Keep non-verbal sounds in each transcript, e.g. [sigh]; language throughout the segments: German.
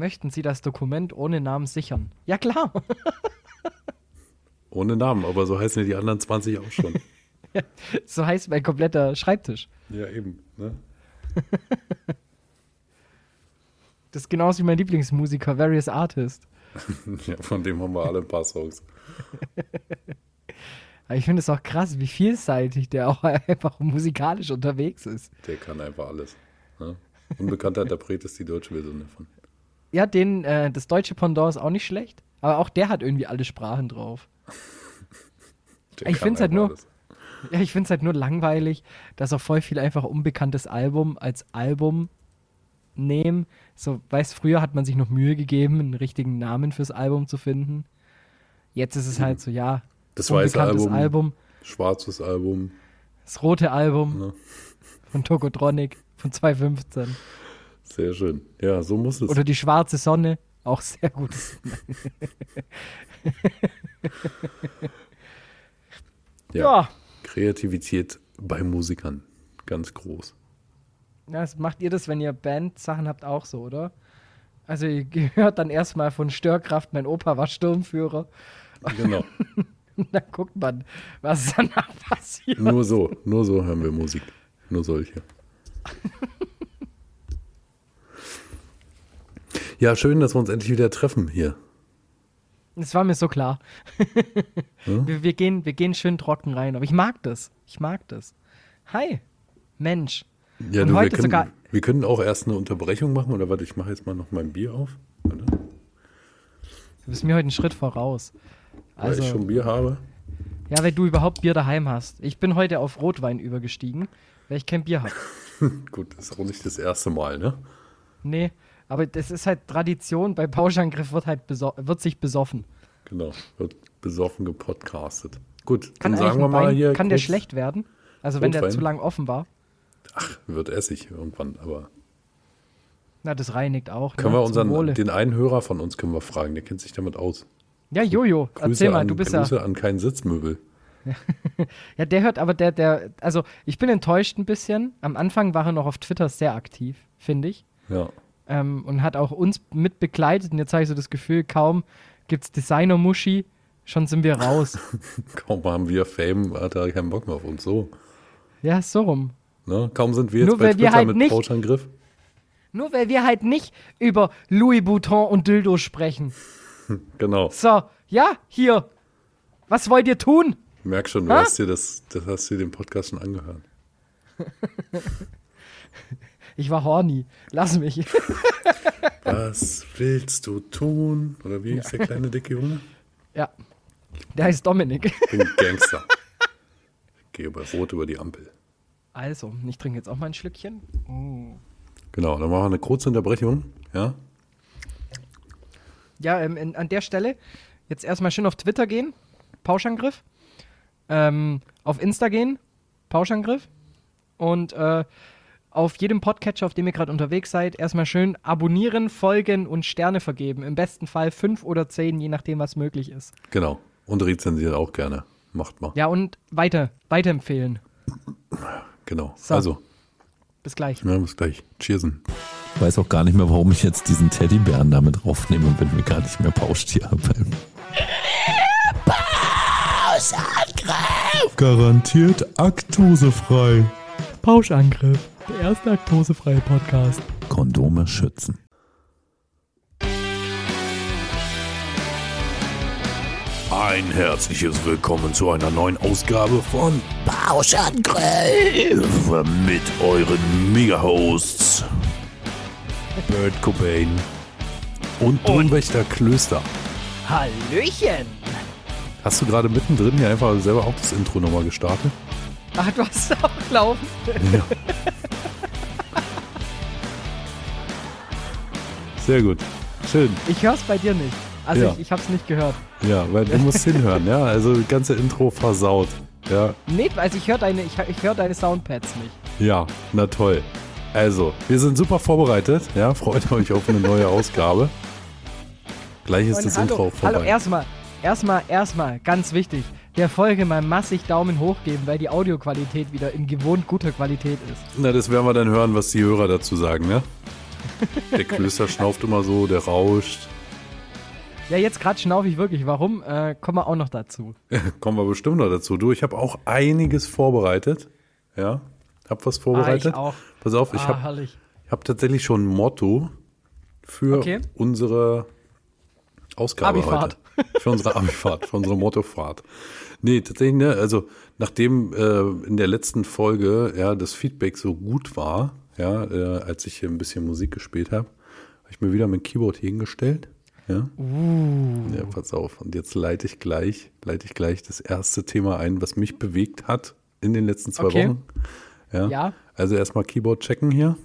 Möchten Sie das Dokument ohne Namen sichern? Ja, klar. [laughs] Ohne Namen, aber so heißen ja die anderen 20 auch schon. [laughs] so heißt mein kompletter Schreibtisch. ja, eben. Ne? [laughs] Das ist genauso wie mein Lieblingsmusiker, Various Artist. Ja, von dem haben wir alle ein paar Songs. Aber ich finde es auch krass, wie vielseitig der auch einfach musikalisch unterwegs ist. Der kann einfach alles. Ne? Unbekannter Interpret ist die deutsche Version davon. Ja, den, äh, das deutsche Pendant ist auch nicht schlecht. Aber auch der hat irgendwie alle Sprachen drauf. Ich kann find's halt nur- alles. Ja, ich finde es halt nur langweilig, dass auch voll viel einfach unbekanntes Album als Album nehmen. So, weißt, früher hat man sich noch Mühe gegeben, einen richtigen Namen fürs Album zu finden. Jetzt ist es halt so, ja, Das weiße Album, Album, schwarzes Album. das rote Album Ne? von Tokotronic von 2015. Sehr schön. Ja, so muss es. Oder die schwarze Sonne, auch sehr gut. [laughs] ja. Ja. Kreativität bei Musikern. Ganz groß. Ja, das macht ihr das, wenn ihr Band-Sachen habt, auch so, oder? Also ihr hört dann erstmal von Störkraft, mein Opa war Sturmführer. Genau. Und [laughs] dann guckt man, was danach passiert. nur so, nur so hören wir Musik. Nur solche. [laughs] Ja, schön, dass wir uns endlich wieder treffen hier. Das war mir so klar. Ja? [laughs] Wir, wir, gehen, wir gehen schön trocken rein, aber ich mag das. Ich mag das. Hi, Mensch. Ja, du, wir können, sogar- wir können auch erst eine Unterbrechung machen. Oder warte, ich mache jetzt mal noch mein Bier auf. Warte, Du bist mir heute einen Schritt voraus. weil Also, ich schon Bier habe. ja, weil du überhaupt Bier daheim hast. Ich bin heute auf Rotwein übergestiegen, weil ich kein Bier habe. [laughs] Gut, das ist auch nicht das erste Mal, ne? Nee, aber das ist halt Tradition. Bei Pauschangriff wird halt wird sich besoffen. Genau. Wird besoffen gepodcastet. Gut, Kann, dann sagen wir mal Wein, hier. kann der schlecht werden? Also wenn der zu lang offen war. Ach, wird Essig irgendwann, aber. Na, das reinigt auch. Können ne? wir unseren, den einen Hörer von uns können wir fragen, der kennt sich damit aus. Ja, Jojo, Grüße erzähl mal, an, du bist Grüße an kein Sitzmöbel. ja. [laughs] Ja, der hört aber der, der, also ich bin enttäuscht ein bisschen. Am Anfang war er noch auf Twitter sehr aktiv, finde ich. Ja. Ähm, und hat auch uns mit begleitet. Und jetzt habe ich so das Gefühl, kaum gibt's Designer-Muschi, schon sind wir raus. [laughs] Kaum haben wir Fame, hat er keinen Bock mehr auf uns. So. ja, so rum. Ne? Kaum sind wir jetzt Nur bei Twitter halt mit nicht- Pauschangriff. Nur weil wir halt nicht über Louis Vuitton und Dildo sprechen. [laughs] Genau. So, ja, hier. Was wollt ihr tun? Ich merk schon, du Ha? hast dir, das, das hast dir den Podcast schon angehört. [laughs] Ich war horny. Lass mich. [laughs] Was willst du tun? Oder wie ist der kleine dicke Junge? ja. Der heißt Dominik. Ich bin Gangster. Ich gehe bei Rot über die Ampel. Also, ich trinke jetzt auch mal ein Schlückchen. Genau, dann machen wir eine kurze Unterbrechung. Ja, Ja, ähm, in, an der Stelle jetzt erstmal schön auf Twitter gehen. Pauschangriff. Ähm, auf Insta gehen. Pauschangriff. Und äh, auf jedem Podcatcher, auf dem ihr gerade unterwegs seid, erstmal schön abonnieren, folgen und Sterne vergeben. Im besten Fall fünf oder zehn, je nachdem, was möglich ist. genau. Und rezensiert auch gerne. Macht mal. Ja, und weiter, weiterempfehlen. Genau. So. Also, Bis gleich. ja, bis gleich. Cheersen. Ich weiß auch gar nicht mehr, warum ich jetzt diesen Teddybären damit draufnehme und bin mir gar nicht mehr Pauschtier beim Garantiert aktosefrei. Pauschangriff, der erste laktosefreie Podcast. Kondome schützen. Ein herzliches Willkommen zu einer neuen Ausgabe von Pauschangriff. mit euren Mega-Hosts Bert Cobain und Domwächter Klöster. Hallöchen! Hast du gerade mittendrin hier einfach selber auch das Intro nochmal gestartet? Ach, du hast auch laufen. Ja. Sehr gut. Schön. Ich hör's bei dir nicht. Also Ja. ich, ich hab's nicht gehört. Ja, weil du musst hinhören, ja. Also das ganze Intro versaut. Ja, Nee, also ich höre deine, ich, ich hör deine Soundpads nicht. ja, na toll. Also, wir sind super vorbereitet. Ja, freut euch auf eine neue Ausgabe. Gleich ist Und das hallo, Intro vorbei. hallo, erstmal, erstmal, erstmal, ganz wichtig, der Folge mal massig Daumen hoch geben, weil die Audioqualität wieder in gewohnt guter Qualität ist. Na, das werden wir dann hören, was die Hörer dazu sagen, ne? Der [laughs] Klöster schnauft immer so, der rauscht. Ja, jetzt gerade schnaufe ich wirklich. Warum? Äh, kommen wir auch noch dazu. [laughs] Kommen wir bestimmt noch dazu. Du, ich habe auch einiges vorbereitet. Ja, hab was vorbereitet. Ah, ich auch. Pass auf, ich ah, habe herrlich. hab tatsächlich schon ein Motto für Okay. unsere Ausgabe Abifahrt. heute. Für unsere [laughs] Abifahrt, für unsere Mottofahrt. Nee, tatsächlich, ne, also nachdem äh, in der letzten Folge ja das Feedback so gut war, ja, äh, als ich hier ein bisschen Musik gespielt habe, habe ich mir wieder mein Keyboard hier hingestellt. Ja. Uh. ja, pass auf. Und jetzt leite ich gleich, leite ich gleich das erste Thema ein, was mich bewegt hat in den letzten zwei Okay. Wochen. Ja. Ja. Also erstmal Keyboard checken hier.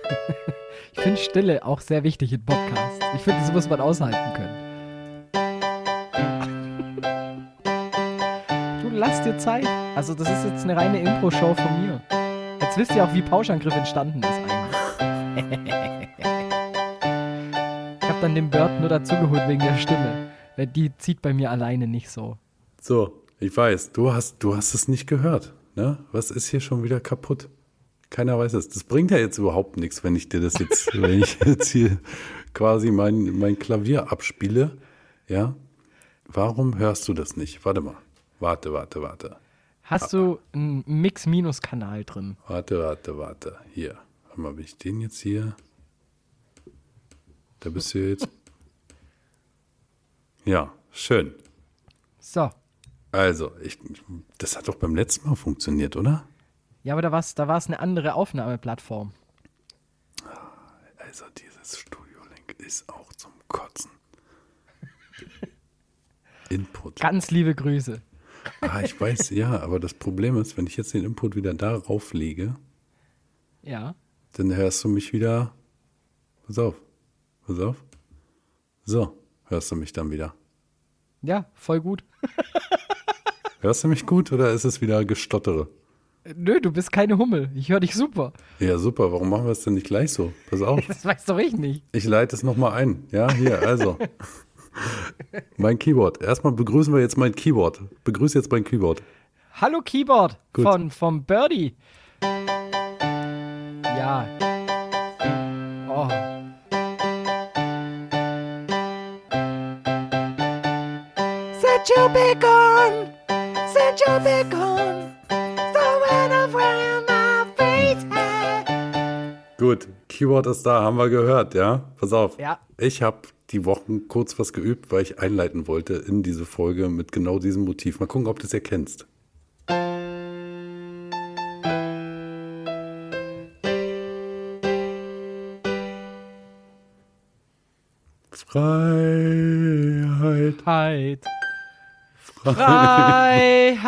[laughs] Ich finde Stille auch sehr wichtig in Podcasts. Ich finde, das muss man aushalten können. [laughs] Du lass dir Zeit. Also, das ist jetzt eine reine Impro-Show von mir. Jetzt wisst ihr auch, wie Pauschangriff entstanden ist eigentlich. [laughs] ich habe dann den Bird nur dazugeholt wegen der Stimme. Weil die zieht bei mir alleine nicht so. So, ich weiß, du hast, du hast es nicht gehört. Ne? Was ist hier schon wieder kaputt? Keiner weiß es. Das bringt ja jetzt überhaupt nichts, wenn ich dir das jetzt, [laughs] wenn ich jetzt hier quasi mein, mein Klavier abspiele. Ja? Warum hörst du das nicht? Warte mal. Warte, warte, warte. Hast du einen Mix-Minus-Kanal drin? Warte, warte, warte. Hier. Warte mal, bin ich den jetzt hier? Da bist du jetzt. Ja, schön. So. Also, ich, das hat doch beim letzten Mal funktioniert, oder? Ja, aber da war es da war's eine andere Aufnahmeplattform. Also, dieses Studio-Link ist auch zum Kotzen. [laughs] Input. Ganz liebe Grüße. Ah, ich weiß, ja, aber das Problem ist, wenn ich jetzt den Input wieder darauf lege, Ja. dann hörst du mich wieder. Pass auf. Pass auf. So, hörst du mich dann wieder. Ja, voll gut. [laughs] Hörst du mich gut oder ist es wieder Gestottere? Nö, du bist keine Hummel. Ich höre dich super. Ja, super. Warum machen wir es denn nicht gleich so? Pass auf. [laughs] Das weiß doch ich nicht. Ich leite es nochmal ein. Ja, hier, also. mein Keyboard. Erstmal begrüßen wir jetzt mein Keyboard. Begrüße jetzt mein Keyboard. Hallo Keyboard Gut. von vom Birdie. Ja. Oh. Set your big on, set your big Gut, Keyboard ist da, haben wir gehört, ja? Pass auf. Ja. Ich habe die Wochen kurz was geübt, weil ich einleiten wollte in diese Folge mit genau diesem Motiv. Mal gucken, ob du es erkennst. Freiheit. Freiheit. Freiheit.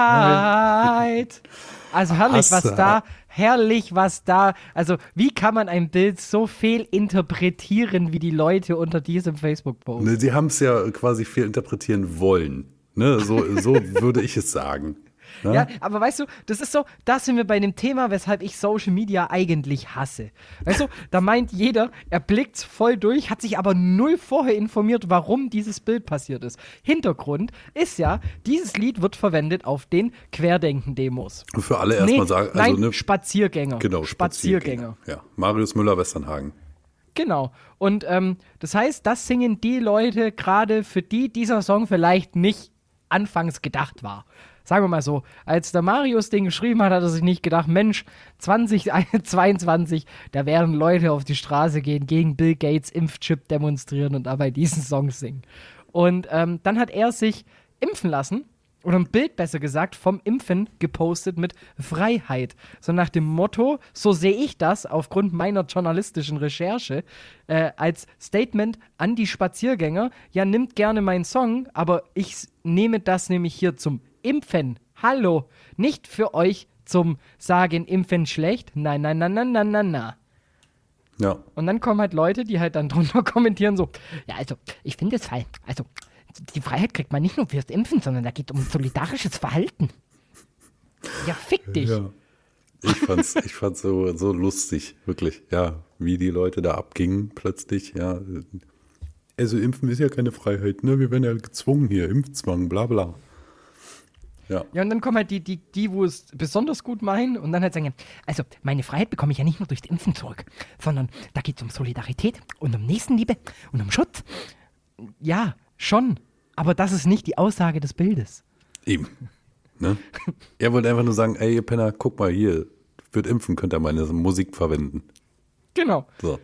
Also herrlich, was da, herrlich, was da. Also, wie kann man ein Bild so viel interpretieren, wie die Leute unter diesem Facebook-Post? Ne, sie haben es ja quasi viel interpretieren wollen. Ne, so, so [laughs] würde ich es sagen. Ne? Ja, aber weißt du, das ist so, da sind wir bei dem Thema, weshalb ich Social Media eigentlich hasse. Weißt du, da meint jeder, er blickt voll durch, hat sich aber null vorher informiert, warum dieses Bild passiert ist. Hintergrund ist ja, dieses Lied wird verwendet auf den Querdenken-Demos. Für alle erstmal sagen, also nein, ne, Spaziergänger. genau, Spaziergänger. Ja, Marius Müller, Westernhagen. Genau. Und ähm, das heißt, das singen die Leute gerade, für die dieser Song vielleicht nicht anfangs gedacht war. Sagen wir mal so, als der Marius den geschrieben hat, hat er sich nicht gedacht, Mensch, 2022, [laughs] da werden Leute auf die Straße gehen, gegen Bill Gates Impfchip demonstrieren und dabei diesen Song singen. Und ähm, dann hat er sich impfen lassen oder ein Bild besser gesagt vom Impfen gepostet mit Freiheit. So nach dem Motto, so sehe ich das aufgrund meiner journalistischen Recherche, äh, als Statement an die Spaziergänger, ja, nimmt gerne meinen Song, aber ich nehme das nämlich hier zum Impfen. Hallo, nicht für euch zum Sagen, Impfen schlecht. Nein, nein, nein, nein, nein, nein, nein. Ja, Und dann kommen halt Leute, die halt dann [laughs] drunter kommentieren so, ja, also, ich finde es fein. Also, die Freiheit kriegt man nicht nur fürs Impfen, sondern da geht um solidarisches Verhalten. Ja, fick dich. ja. Ich fand's, ich fand's so, so lustig, wirklich. Ja, wie die Leute da abgingen plötzlich, ja. Also impfen ist ja keine Freiheit, ne? Wir werden ja gezwungen hier, Impfzwang, bla bla. Ja. Ja, und dann kommen halt die, die, die, wo es besonders gut meinen und dann halt sagen, also meine Freiheit bekomme ich ja nicht nur durchs Impfen zurück, sondern da geht es um Solidarität und um Nächstenliebe und um Schutz. Ja, schon. Aber das ist nicht die Aussage des Bildes. Eben. Ne? Er wollte einfach nur sagen, ey, ihr Penner, guck mal hier, wird impfen, könnt ihr meine Musik verwenden. Genau. So.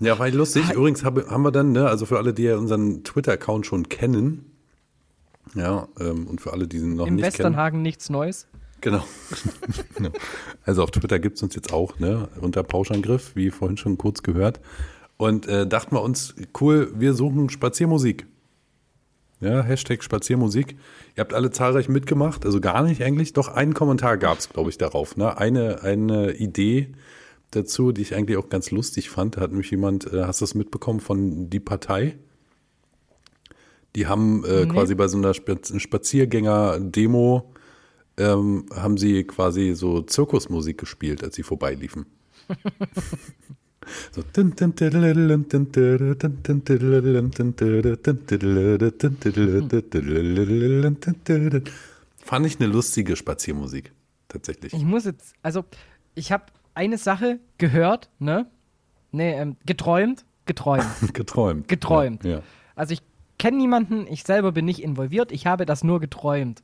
Ja, war lustig. Übrigens habe, haben wir dann, ne, also für alle, die ja unseren Twitter-Account schon kennen, ja, ähm, und für alle, die ihn noch Im nicht kennen. Westernhagen nichts Neues. Genau. [laughs] Genau. also auf Twitter gibt es uns jetzt auch, ne, unter Pauschangriff, wie vorhin schon kurz gehört. Und äh, dachten wir uns, cool, wir suchen Spaziermusik. Ja, Hashtag Spaziermusik. Ihr habt alle zahlreich mitgemacht, also gar nicht eigentlich. Doch einen Kommentar gab es, glaube ich, darauf. Ne? Eine, eine Idee dazu, die ich eigentlich auch ganz lustig fand. Da hat nämlich jemand, äh, hast du das mitbekommen, von Die Partei? Die haben äh, Nee. quasi bei so einer Spaz Spaziergänger-Demo ähm, haben sie quasi so Zirkusmusik gespielt, als sie vorbeiliefen. So. Fand ich eine lustige Spaziermusik, tatsächlich. Ich muss jetzt, also ich habe eine Sache gehört, ne? Nee, ähm, geträumt, geträumt. [laughs] Geträumt. Geträumt. Ja, ja. Also ich kenne niemanden, ich selber bin nicht involviert, ich habe das nur geträumt.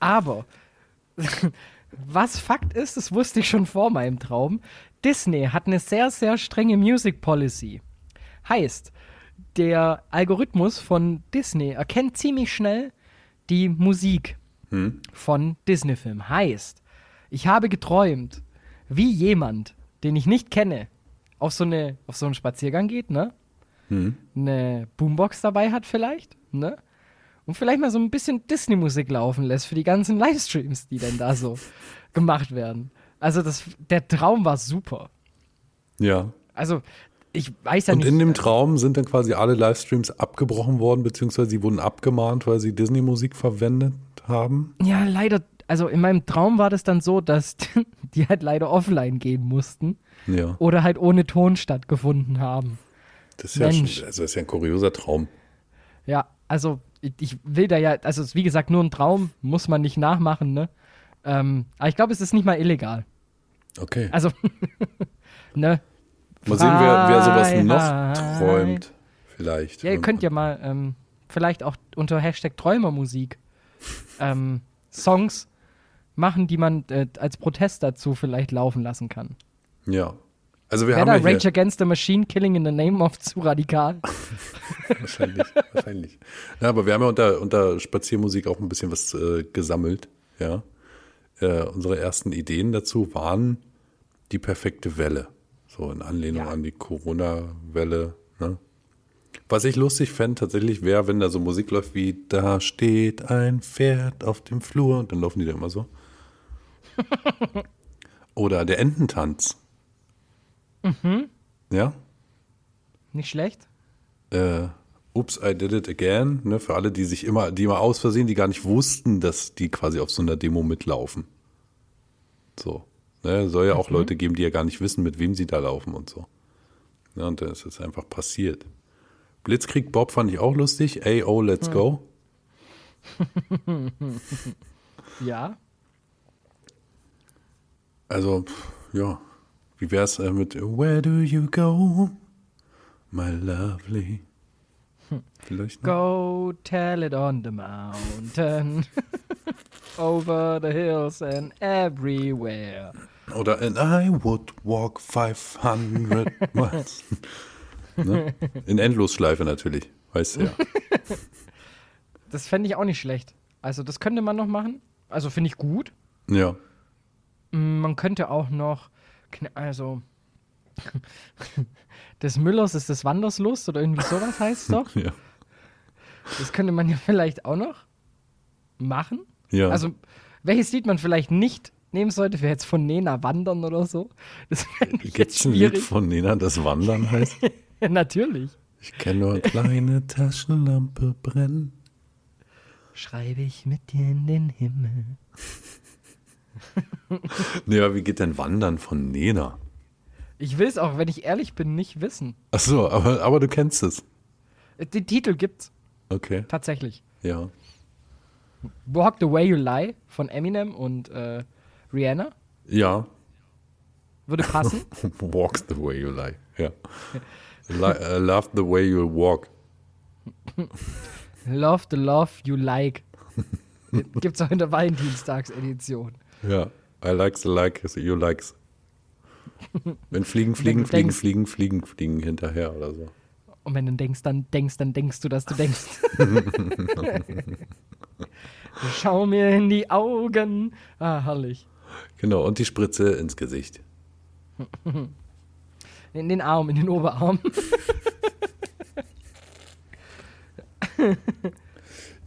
Aber [laughs] was Fakt ist, das wusste ich schon vor meinem Traum, Disney hat eine sehr, sehr strenge Music Policy. Heißt, der Algorithmus von Disney erkennt ziemlich schnell die Musik von Disney-Filmen. Heißt, ich habe geträumt, wie jemand, den ich nicht kenne, auf so, eine, auf so einen Spaziergang geht, ne? Eine Boombox dabei hat vielleicht, ne? Und vielleicht mal so ein bisschen Disney-Musik laufen lässt für die ganzen Livestreams, die dann da so [laughs] gemacht werden. Also das, der Traum war super. ja. Also ich weiß ja Und nicht. in dem äh, Traum sind dann quasi alle Livestreams abgebrochen worden, beziehungsweise sie wurden abgemahnt, weil sie Disney-Musik verwendet haben. Ja, leider, also in meinem Traum war das dann so, dass [laughs] die halt leider offline gehen mussten Ja. oder halt ohne Ton stattgefunden haben. Das ist ja, Mensch. schon, also das ist ja ein kurioser Traum. Ja, also ich, will da ja, also es ist wie gesagt nur ein Traum, muss man nicht nachmachen, ne? Ähm, aber ich glaube, es ist nicht mal illegal. Okay. Also, [laughs] ne? Mal sehen, wer, wer sowas noch träumt. Vielleicht. Ja, ihr könnt ja mal ähm, vielleicht auch unter Hashtag Träumermusik ähm, Songs machen, die man äh, als Protest dazu vielleicht laufen lassen kann. Ja. Also wir Wäre haben ja Rage Against the Machine Killing in the Name of zu radikal? [laughs] [laughs] wahrscheinlich, wahrscheinlich. Ja, aber wir haben ja unter, unter Spaziermusik auch ein bisschen was äh, gesammelt. Ja. Äh, unsere ersten Ideen dazu waren die perfekte Welle. So in Anlehnung Ja. an die Corona-Welle. Ne? Was ich lustig fände tatsächlich wäre, wenn da so Musik läuft wie Da steht ein Pferd auf dem Flur und dann laufen die da immer so. [laughs] Oder der Ententanz. Ja? Nicht schlecht? äh, Oops, I did it again, ne, für alle, die sich immer, die immer aus Versehen, die gar nicht wussten, dass die quasi auf so einer Demo mitlaufen. So. Ne, soll ja auch Leute geben, die ja gar nicht wissen, mit wem sie da laufen und so. Ja, und dann ist es einfach passiert. Blitzkrieg Bob fand ich auch lustig. Ey, oh, let's go. [laughs] Ja. Also, ja. Wie wär's äh, mit Where do you go, my lovely? Vielleicht noch? Go tell it on the mountain. [laughs] Over the hills and everywhere. Oder And I would walk 500 [laughs] miles. ne? In Endlosschleife natürlich, weißt du ja. [laughs] Das fände ich auch nicht schlecht. Also, das könnte man noch machen. Also, finde ich gut. Ja, Mm, Man könnte auch noch, also, [laughs] des Müllers ist des Wanders Lust oder irgendwie sowas heißt es doch. [laughs] ja. Das könnte man ja vielleicht auch noch machen. Ja. Also, welches Lied man vielleicht nicht nehmen sollte, wäre jetzt von Nena Wandern oder so. Gibt's jetzt ein Lied von Nena, das Wandern heißt? Ja, [laughs] natürlich. Ich kenne nur kleine Taschenlampe brennen. Schreibe ich mit dir in den Himmel. [laughs] Nee, aber wie geht denn Wandern von Nena? Ich will es auch, wenn ich ehrlich bin, nicht wissen. Ach so, aber, aber du kennst es. Äh, Den Titel gibt's Okay, tatsächlich. ja. Walk the Way You Lie von Eminem und äh, Rihanna. Ja. Würde passen. [laughs] Walk the way you lie. Ja. Li uh, love the way you walk. [laughs] Love the Love You Like. Gibt's auch in der Valentinstagsedition. Ja. I like the like you likes. Wenn fliegen, fliegen, fliegen, fliegen, fliegen, fliegen hinterher oder so. Und wenn du denkst, dann denkst, dann denkst du, dass du denkst. [laughs] Schau mir in die Augen. Ah, herrlich. Genau, und die Spritze ins Gesicht. In den Arm, in den Oberarm. [laughs]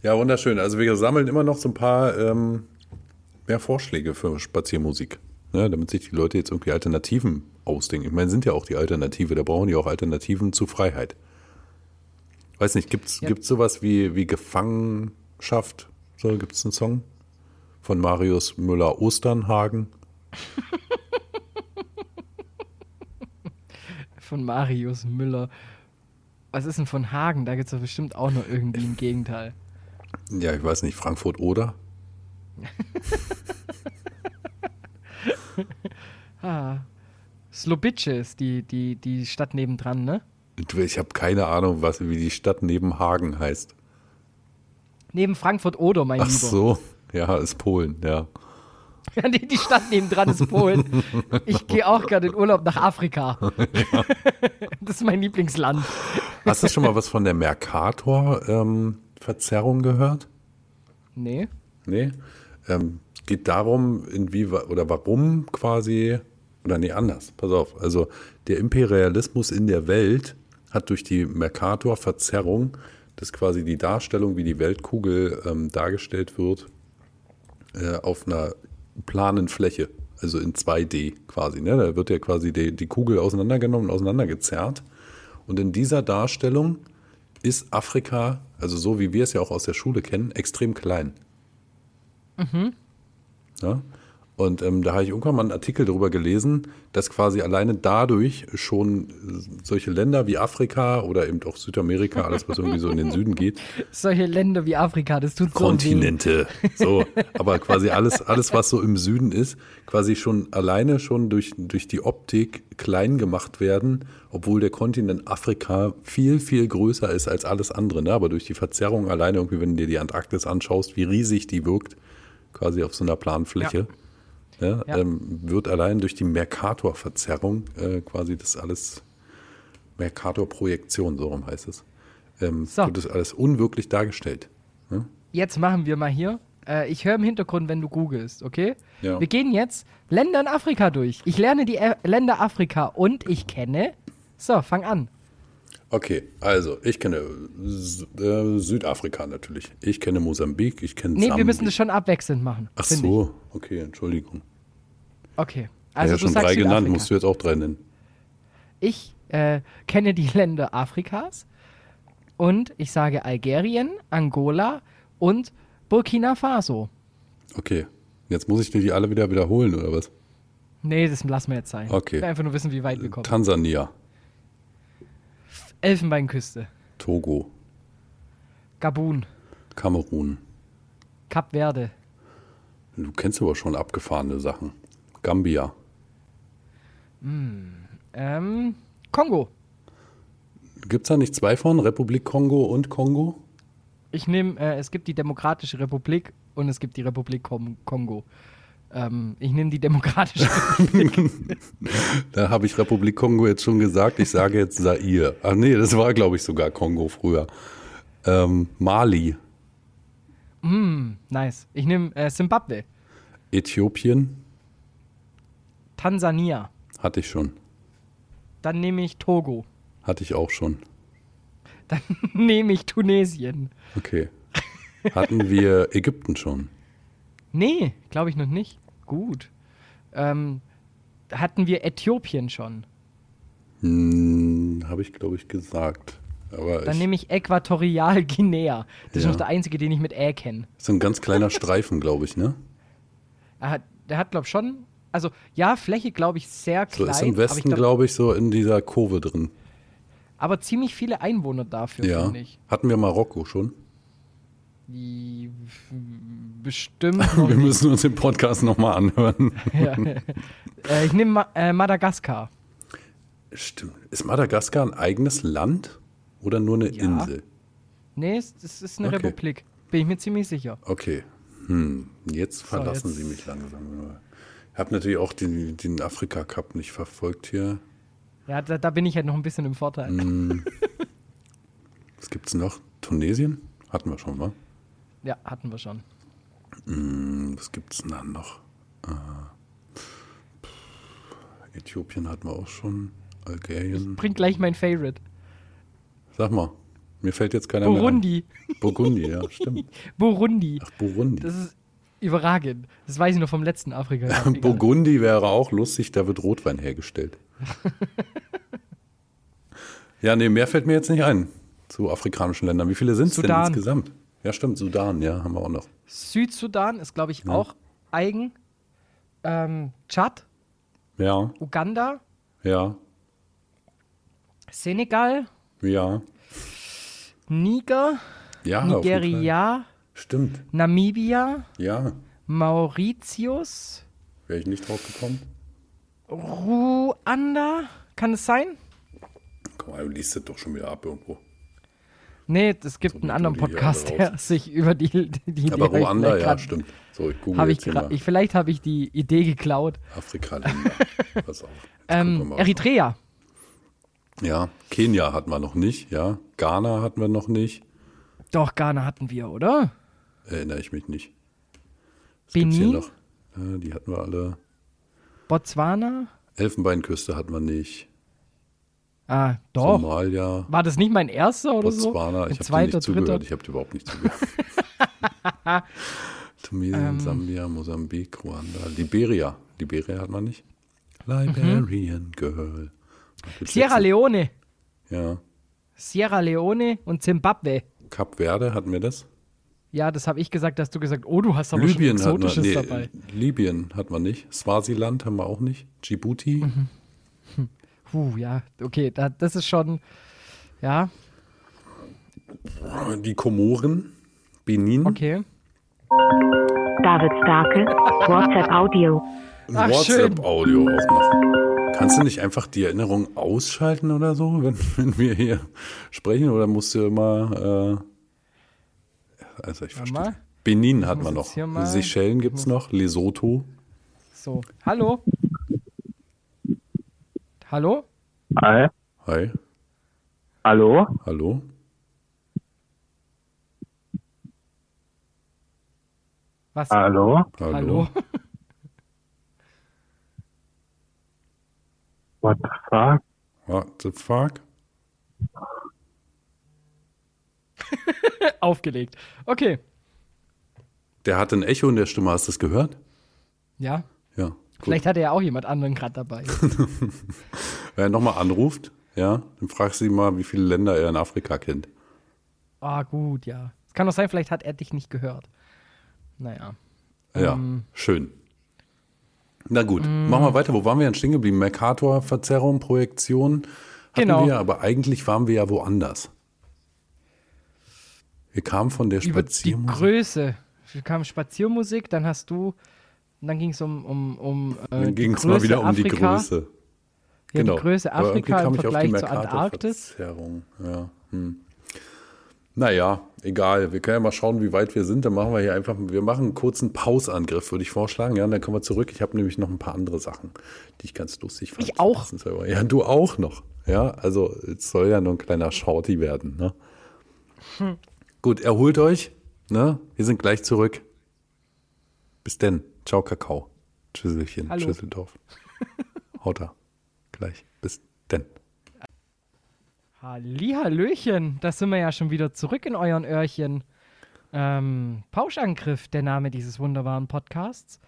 Ja, wunderschön. Also wir sammeln immer noch so ein paar ähm, mehr Vorschläge für Spaziermusik. Ne, damit sich die Leute jetzt irgendwie Alternativen ausdenken. Ich meine, sind ja auch die Alternative, da brauchen die auch Alternativen zu Freiheit. Weiß nicht, gibt's Ja. gibt's sowas wie, wie Gefangenschaft? So, gibt's einen Song? Von Marius Müller-Osternhagen? [laughs] Von Marius Müller. Was ist denn von Hagen? Da gibt's doch bestimmt auch noch irgendwie ein Gegenteil. Ja, ich weiß nicht, Frankfurt oder? [laughs] Ah. Slobitsch ist die, die, die Stadt nebendran, ne? Ich habe keine Ahnung, was, wie die Stadt neben Hagen heißt. Neben Frankfurt oder, mein Ach Lieber. so, ja, ist Polen, ja. Ja, die, die Stadt nebendran ist Polen. [laughs] Ich gehe auch gerade in Urlaub nach Afrika. [laughs] Das ist mein Lieblingsland. Hast du schon mal was von der Mercator-Verzerrung gehört? Nee. Nee. Ähm, geht darum, inwie oder warum quasi, oder nee, anders, pass auf. Also der Imperialismus in der Welt hat durch die Mercator-Verzerrung, das ist quasi die Darstellung, wie die Weltkugel ähm, dargestellt wird, äh, auf einer planen Fläche, also in 2D quasi. Ne? Da wird ja quasi die, die Kugel auseinandergenommen und auseinandergezerrt. Und in dieser Darstellung ist Afrika, also so wie wir es ja auch aus der Schule kennen, extrem klein. Ja? Und ähm, da habe ich irgendwann mal einen Artikel darüber gelesen, dass quasi alleine dadurch schon solche Länder wie Afrika oder eben auch Südamerika, alles was irgendwie so in den [laughs] Süden geht, Solche Länder wie Afrika, das tut so weh. Kontinente, so, [laughs] aber quasi alles, alles, was so im Süden ist, quasi schon alleine schon durch, durch die Optik klein gemacht werden, obwohl der Kontinent Afrika viel, viel größer ist als alles andere. Ne? Aber durch die Verzerrung alleine, irgendwie, wenn du dir die Antarktis anschaust, wie riesig die wirkt, quasi auf so einer Planfläche, ja. Ja. Ähm, wird allein durch die Mercator-Verzerrung äh, quasi das alles Mercator-Projektion, so rum heißt es, ähm, So. wird das alles unwirklich dargestellt. Jetzt machen wir mal hier. Äh, ich höre im Hintergrund, wenn du googelst, okay? Ja. Wir gehen jetzt Länder in Afrika durch. Ich lerne die Länder Afrika und ich kenne. So, fang an. Okay, also ich kenne äh, Südafrika natürlich. Ich kenne Mosambik, ich kenne Nee, wir Sambia. müssen das schon abwechselnd machen. Ach so, okay, Entschuldigung. Ich. Okay. Also ja, du schon sagst drei genannt, Südafrika. musst du jetzt auch drei nennen. Ich äh, kenne die Länder Afrikas und ich sage Algerien, Angola und Burkina Faso. Okay, jetzt muss ich dir die alle wieder wiederholen, oder was? Nee, das lassen wir jetzt sein. Okay. Ich will einfach nur wissen, wie weit wir kommen. Tansania, Elfenbeinküste, Togo, Gabun, Kamerun. Kap Verde, Du kennst aber schon abgefahrene Sachen. Gambia. ähm, Kongo. Gibt es da nicht zwei von? Republik Kongo und Kongo? Ich nehme, äh, es gibt die Demokratische Republik und es gibt die Republik Kom Kongo. Ähm, ich nehme die Demokratische Republik. [laughs] Da habe ich Republik Kongo jetzt schon gesagt. Ich sage jetzt Zaire. Ach nee, das war, glaube ich, sogar Kongo früher. Ähm, Mali, nice. Ich nehme äh, Zimbabwe, Äthiopien Tansania. hatte ich schon. Dann nehme ich Togo. Hatte ich auch schon. Dann [laughs] nehme ich Tunesien. Okay. Hatten wir Ägypten schon? Nee, glaube ich noch nicht. Gut. Ähm, hatten wir Äthiopien schon. Hm, Habe ich, glaube ich, gesagt. Aber Dann ich, nehme ich Äquatorialguinea. Das ist Ja. noch der einzige, den ich mit Ä kenne. das ist ein ganz kleiner Streifen, glaube ich, ne? Er hat, der hat, glaube ich, schon. Also, ja, Fläche, glaube ich, sehr So klein. ist im Westen, glaub, glaube ich, so in dieser Kurve drin. aber ziemlich viele Einwohner dafür, Ja. finde ich. Hatten wir Marokko schon? Bestimmt. [laughs] Wir müssen uns den Podcast nochmal anhören. [laughs] ja. äh, ich nehme Ma äh, Madagaskar. Stimmt. Ist Madagaskar ein eigenes Land oder nur eine Ja. Insel? Nee, es, es ist eine Okay. Republik. Bin ich mir ziemlich sicher. Okay. Hm. Jetzt verlassen jetzt- Sie mich langsam. Ich habe natürlich auch den, den Afrika-Cup nicht verfolgt hier. Ja, da, da bin ich halt noch ein bisschen im Vorteil. Mhm. [laughs] Was gibt's noch? Tunesien? Hatten wir schon, wa? Ja, hatten wir schon. Hm, Was gibt's denn dann noch? Äh, Äthiopien hatten wir auch schon. Algerien. Bringt gleich mein Favorite. Sag mal, mir fällt jetzt keiner mehr Burundi. ein. Burundi, ja, stimmt. [laughs] Burundi. Ach, Burundi. Das ist überragend. Das weiß ich nur vom letzten Afrika. [laughs] Egal. Burgundi wäre auch lustig, da wird Rotwein hergestellt. [laughs] ja, nee, mehr fällt mir jetzt nicht ein zu afrikanischen Ländern. Wie viele sind es denn insgesamt? Ja, stimmt, Sudan, ja, haben wir auch noch. Südsudan ist, glaube ich, auch eigen. Ähm, Tschad, Ja, Uganda, ja, Senegal, ja. Niger, Ja. Nigeria, Stimmt, Namibia, ja. Mauritius, Wäre ich nicht drauf gekommen. Ruanda. Kann es sein? Komm mal, du liest das doch schon wieder ab irgendwo. Nee, es gibt So, einen anderen Podcast, der sich über die, die Aber Ruanda, ja, grad- stimmt. So, ich google Hab ich ich, vielleicht habe ich die Idee geklaut. Afrika-Länder. [laughs] Pass auf. Ähm. Eritrea. Ja, Kenia hatten wir noch nicht, ja. Ghana hatten wir noch nicht. Doch, Ghana hatten wir, oder? Erinnere ich mich nicht. Was Benin? noch? Ja, die hatten wir alle. Botswana? Elfenbeinküste hatten wir nicht. Ah, doch. Somalia, War das nicht mein erster oder Botswana. so? Ich habe nicht zugehört. dritter. Ich habe überhaupt nicht zugehört. [laughs] Tunesien, Ähm. Sambia, Mosambik, Ruanda, Liberia. Liberia hat man nicht. Liberian Girl. Gibt's Sierra Leone. Ja. Sierra Leone und Zimbabwe. Kap Verde hatten wir das. Ja, das habe ich gesagt, hast du gesagt, oh, du hast aber Libyen schon hatten wir. Exotisches Nee, dabei. Libyen hatten wir nicht. Swasiland haben wir auch nicht. Djibouti. Mhm. Puh, ja, okay, da, das ist schon, ja, Die Komoren. Benin. okay. David Starke, WhatsApp Audio. WhatsApp-Audio auch noch. Kannst du nicht einfach die Erinnerung ausschalten oder so, [laughs] wenn, wenn wir hier sprechen? Oder musst du immer. Äh, also, ich verstehe. Benin wir muss noch. Seychellen gibt es noch. Lesotho. So, hallo? Hallo? Hi. Hi. Hallo? Hallo. Was? Hallo? Hallo. Hallo? [laughs] What the fuck? What the fuck? [laughs] Aufgelegt. Okay. Der hatte ein Echo in der Stimme. Hast du das gehört? Ja. Ja. Vielleicht hatte ja auch jemand anderen gerade dabei. [laughs] Wenn er nochmal anruft, ja, dann fragst du ihn mal, wie viele Länder er in Afrika kennt. Ah, gut, ja. Es kann doch sein, vielleicht hat er dich nicht gehört. Naja. Ja, Ähm. schön. Na gut, machen wir weiter. Wo waren wir denn stehen geblieben? Mercator, Verzerrung, Projektion hatten Genau. wir, aber eigentlich waren wir ja woanders. Wir kamen von der Über die Spaziermusik. Größe. Wir kamen Spaziermusik, dann hast du, und dann ging es um, um, um äh, Dann die ging es mal Größe wieder um die Afrika. Größe. Genau. Ja, die Größe Afrika im die Vergleich zur Antarktis. Ja. Hm. Naja, egal. Wir können ja mal schauen, wie weit wir sind. Dann machen wir hier einfach, wir machen einen kurzen Pausangriff, würde ich vorschlagen. Ja, und dann kommen wir zurück. Ich habe nämlich noch ein paar andere Sachen, die ich ganz lustig fand. Ich auch. Ja, du auch noch. Ja, also es soll ja nur ein kleiner Shorty werden. Ne? Hm. Gut, erholt euch. Ne? Wir sind gleich zurück. Bis denn. Ciao, Kakao. Tschüsselchen. Hallo. Schüsseldorf. [laughs] Haut da. Gleich. Bis denn. Hallihallöchen, da sind wir ja schon wieder zurück in euren Öhrchen. Ähm, Pauschangriff, der Name dieses wunderbaren Podcasts.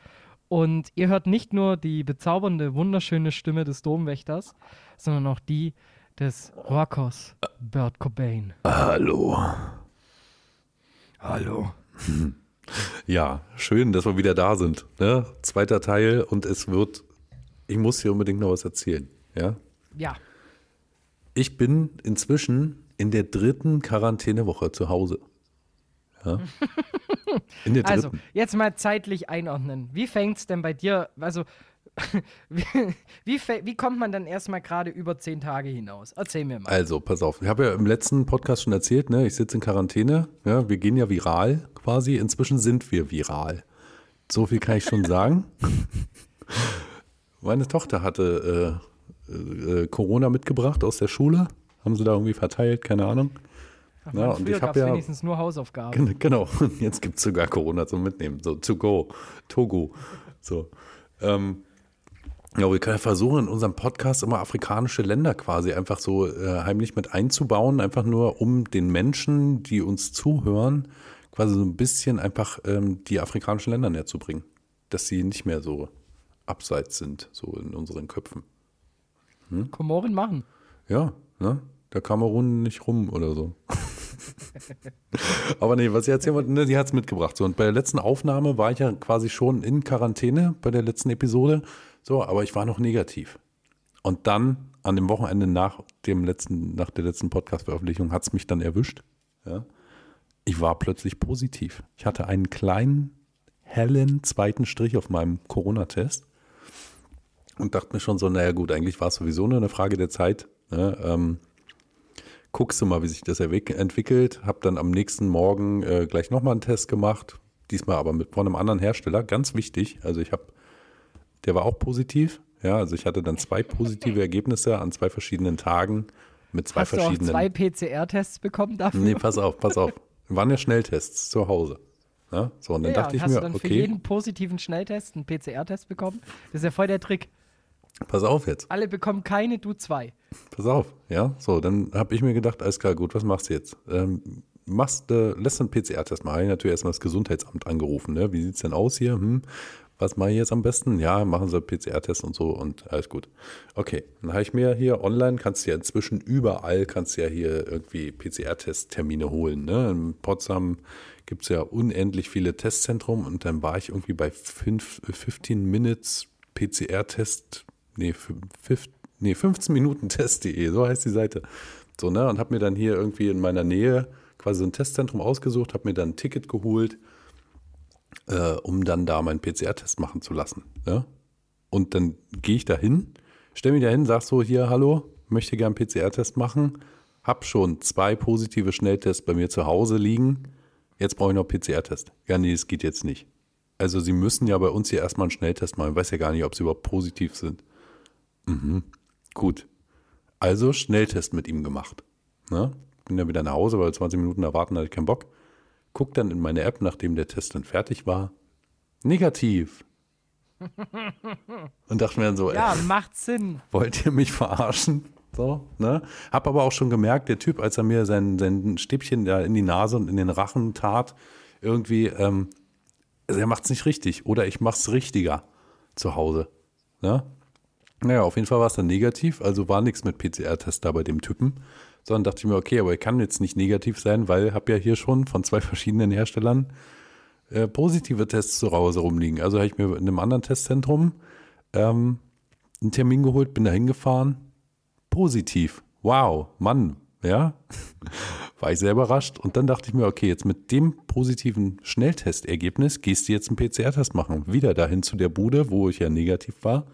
Und ihr hört nicht nur die bezaubernde, wunderschöne Stimme des Domwächters, sondern auch die des Rockers Bert Cobain. Hallo. Hallo. [laughs] Ja, schön, dass wir wieder da sind. Ne? Zweiter Teil und es wird, ich muss hier unbedingt noch was erzählen. Ja? Ja, Ich bin inzwischen in der dritten Quarantänewoche zu Hause. Ja? [laughs] In der Also, dritten. jetzt mal zeitlich einordnen. Wie fängt's denn bei dir, also, [laughs] wie, wie, wie kommt man dann erstmal gerade über zehn Tage hinaus? Erzähl mir mal. Also, pass auf. Ich habe ja im letzten Podcast schon erzählt, ne? ich sitze in Quarantäne. Ja, wir gehen ja viral quasi. Inzwischen sind wir viral. So viel kann ich schon sagen. [laughs] Meine Tochter hatte äh, äh, Corona mitgebracht aus der Schule. Haben sie da irgendwie verteilt, keine Ahnung. Ja, Mann, und ich habe ja. wenigstens nur Hausaufgaben. Gen- Genau, [laughs] jetzt gibt es sogar Corona zum Mitnehmen, so to go, Togo. So. Ähm, ja, wir können ja versuchen, in unserem Podcast immer afrikanische Länder quasi einfach so äh, heimlich mit einzubauen, einfach nur um den Menschen, die uns zuhören, quasi so ein bisschen einfach ähm, die afrikanischen Länder näher zu bringen. Dass sie nicht mehr so abseits sind, so in unseren Köpfen. Komoren machen. Ja, ne? Der Kamerun nicht rum oder so. [laughs] Aber nee, was erzählen wollte, ne, die hat es mitgebracht. So, und bei der letzten Aufnahme war ich ja quasi schon in Quarantäne bei der letzten Episode. So, aber ich war noch negativ. Und dann an dem Wochenende nach dem letzten, nach der letzten Podcast-Veröffentlichung hat es mich dann erwischt. Ja. Ich war plötzlich positiv. Ich hatte einen kleinen, hellen zweiten Strich auf meinem Corona-Test und dachte mir schon so, naja gut, eigentlich war es sowieso nur eine Frage der Zeit. Ne? Ähm, guckst du mal, wie sich das entwickelt. Hab dann am nächsten Morgen äh, gleich nochmal einen Test gemacht. Diesmal aber mit von einem anderen Hersteller. Ganz wichtig. Also ich habe, der war auch positiv. Ja, also ich hatte dann zwei positive [laughs] Ergebnisse an zwei verschiedenen Tagen mit zwei Hast du auch verschiedenen. zwei PCR-Tests bekommen dafür? nee, pass auf, pass auf. [laughs] Waren ja Schnelltests zu Hause. Ja, so, und dann ja, dachte ich hast mir, du dann für okay, jeden positiven Schnelltest einen PCR-Test bekommen? Das ist ja voll der Trick. pass auf jetzt. Alle bekommen keine, du zwei. Pass auf, ja. So, dann habe ich mir gedacht, alles klar, gut, was machst du jetzt? Ähm, machst, äh, lässt einen PCR-Test machen. Ich habe natürlich erstmal das Gesundheitsamt angerufen. Ne? Wie sieht's denn aus hier? Hm, was mache ich jetzt am besten? Ja, machen Sie PCR-Test und so und alles gut. Okay, dann habe ich mir hier online, kannst du ja inzwischen überall, kannst ja hier irgendwie PCR-Test-Termine holen. Ne? In Potsdam gibt's ja unendlich viele Testzentren und dann war ich irgendwie bei fünf, 15 Minutes PCR-Test, nee, fünf, nee, 15 Minuten Test.de, so heißt die Seite. So, ne, und habe mir dann hier irgendwie in meiner Nähe quasi so ein Testzentrum ausgesucht, habe mir dann ein Ticket geholt, äh, um dann da meinen PCR-Test machen zu lassen. Ne? Und dann gehe ich da hin, stelle mich da hin, sag so, hier, hallo, möchte gern einen PCR-Test machen, hab schon zwei positive Schnelltests bei mir zu Hause liegen, jetzt brauche ich noch PCR-Test. Ja, nee, es geht jetzt nicht. Also sie müssen ja bei uns hier erstmal einen Schnelltest machen. Ich weiß ja gar nicht, ob sie überhaupt positiv sind. Mhm. Gut. Also Schnelltest mit ihm gemacht. Ne? Bin dann wieder nach Hause, weil 20 Minuten erwarten hatte ich keinen Bock. Guck dann in meine App, nachdem der Test dann fertig war. Negativ. Und dachte mir dann so, Ja, ey, macht Sinn. wollt ihr mich verarschen? So, ne? Hab aber auch schon gemerkt, der Typ, als er mir sein, sein Stäbchen da in die Nase und in den Rachen tat, irgendwie, ähm, also er macht's nicht richtig oder ich mach's richtiger zu Hause. Ne? Naja, auf jeden Fall war es dann negativ, also war nichts mit PCR-Test da bei dem Typen, sondern dachte ich mir, okay, aber er kann jetzt nicht negativ sein, weil hab ja hier schon von zwei [laughs] verschiedenen Herstellern äh, positive Tests zu Hause rumliegen. Also habe ich mir in einem anderen Testzentrum ähm, einen Termin geholt, bin da hingefahren, positiv. Wow, Mann, ja. [laughs] War ich sehr überrascht. Und dann dachte ich mir, okay, jetzt mit dem positiven Schnelltestergebnis gehst du jetzt einen PCR-Test machen. Wieder dahin zu der Bude, wo ich ja negativ war.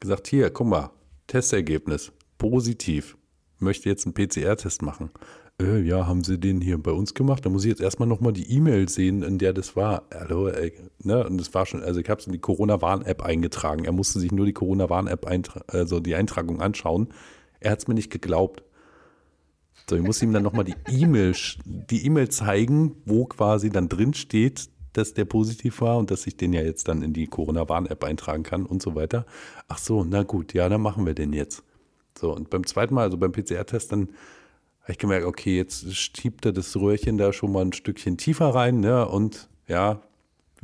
Gesagt, hier, guck mal, Testergebnis, positiv. Möchte jetzt einen PCR-Test machen. Äh, ja, haben Sie den hier bei uns gemacht? Da muss ich jetzt erstmal nochmal die E-Mail sehen, in der das war. Hallo, ey, ne? Und das war schon, also ich habe es in die Corona-Warn-App eingetragen. Er musste sich nur die Corona-Warn-App, also die Eintragung anschauen. Er hat es mir nicht geglaubt. So, ich muss ihm dann nochmal die E-Mail, die E-Mail zeigen, wo quasi dann drin steht, dass der positiv war und dass ich den ja jetzt dann in die Corona-Warn-App eintragen kann und so weiter. Ach so, na gut, ja, dann machen wir den jetzt. So, und beim zweiten Mal, also beim PCR-Test, dann habe ich gemerkt, okay, jetzt schiebt er das Röhrchen da schon mal ein Stückchen tiefer rein, ne? Und ja,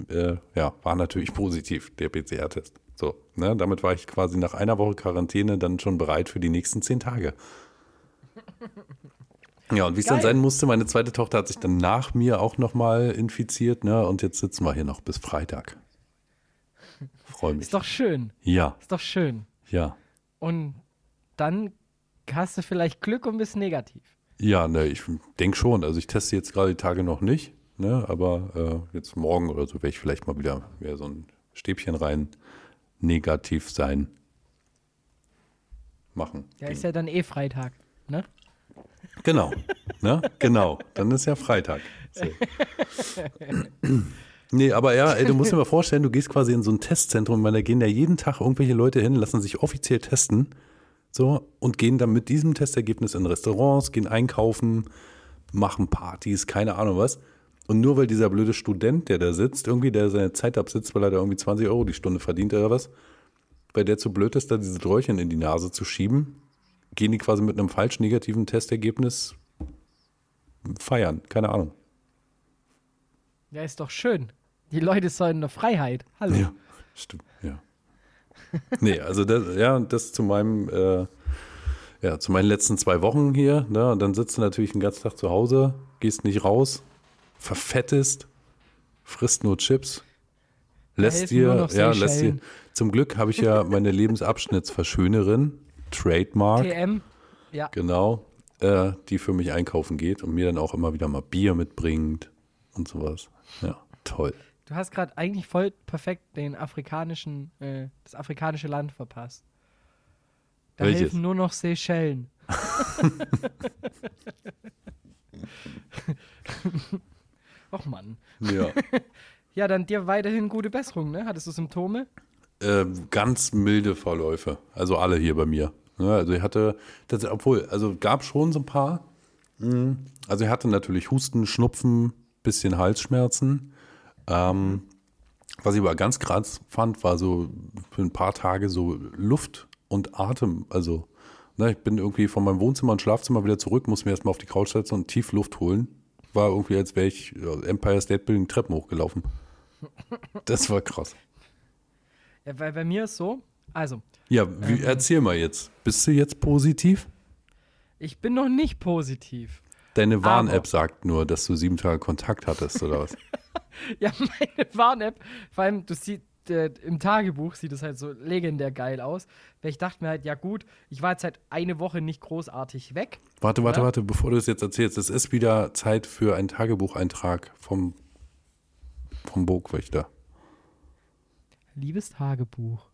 äh, ja, war natürlich [laughs] positiv, der PCR-Test. So, ne? Damit war ich quasi nach einer Woche Quarantäne dann schon bereit für die nächsten zehn Tage. [laughs] Ja, und wie es dann sein musste, meine zweite Tochter hat sich dann nach mir auch nochmal infiziert, ne? Und jetzt sitzen wir hier noch bis Freitag. Freue [laughs] mich. Ist doch schön. ja, Ist doch schön. ja. Und dann hast du vielleicht Glück und bist negativ. Ja, ne, ich denke schon. Also ich teste jetzt gerade die Tage noch nicht. ne? aber äh, jetzt morgen oder so werde ich vielleicht mal wieder, wieder so ein Stäbchen rein negativ sein machen. Ja, ist ja dann eh Freitag, ne? Genau, ne? genau. Dann ist ja Freitag. So. [laughs] Nee, aber ja, ey, du musst dir mal vorstellen, du gehst quasi in so ein Testzentrum, weil da gehen ja jeden Tag irgendwelche Leute hin, lassen sich offiziell testen, so, und gehen dann mit diesem Testergebnis in Restaurants, gehen einkaufen, machen Partys, keine Ahnung was. Und nur weil dieser blöde Student, der da sitzt, irgendwie, der seine Zeit absitzt, weil er da irgendwie 20 Euro die Stunde verdient oder was, weil der zu blöd ist, da diese Dräuchchen in die Nase zu schieben, gehen die quasi mit einem falsch negativen Testergebnis feiern. Keine Ahnung. Ja, ist doch schön. Die Leute sollen eine Freiheit. Hallo. Ja, stimmt, ja. [laughs] nee, also das, ja, das zu meinem, äh, ja, zu meinen letzten zwei Wochen hier, ne, und dann sitzt du natürlich den ganzen Tag zu Hause, gehst nicht raus, verfettest, frisst nur Chips, lässt dir, ja, lässt dir, zum Glück habe ich ja meine Lebensabschnittsverschönerin, Trademark, TM. Ja. genau, äh, die für mich einkaufen geht und mir dann auch immer wieder mal Bier mitbringt und sowas. Ja, toll. Du hast gerade eigentlich voll perfekt den afrikanischen, äh, das afrikanische Land verpasst. Da Welches? helfen nur noch Seychellen. [laughs] Och Mann. Ja. [laughs] Ja, dann dir weiterhin gute Besserung, ne? Hattest du Symptome? äh, ganz milde Verläufe. Also alle hier bei mir. Ja, also ich hatte, das, obwohl, also gab schon so ein paar. Mhm. Also ich hatte natürlich Husten, Schnupfen, bisschen Halsschmerzen. Ähm, was ich aber ganz krass fand, war so für ein paar Tage so Luft und Atem. Also ne, ich bin irgendwie von meinem Wohnzimmer und Schlafzimmer wieder zurück, musste mir erstmal auf die Couch setzen und tief Luft holen. War irgendwie, als wäre ich Empire State Building Treppen hochgelaufen. Das war krass. Ja, weil bei mir ist so, also, Ja, wie, erzähl mal jetzt. Bist du jetzt positiv? ich bin noch nicht positiv. Deine Warn-App sagt nur, dass du sieben Tage Kontakt hattest, oder was? [laughs] [laughs] Ja, meine Warn-App, vor allem, du siehst, äh, im Tagebuch sieht es halt so legendär geil aus. Weil ich dachte mir halt, ja gut, ich war jetzt halt eine Woche nicht großartig weg. Warte, warte, Ja? warte, bevor du es jetzt erzählst. Es ist wieder Zeit für einen Tagebucheintrag vom, vom Burgwächter. Liebes Tagebuch.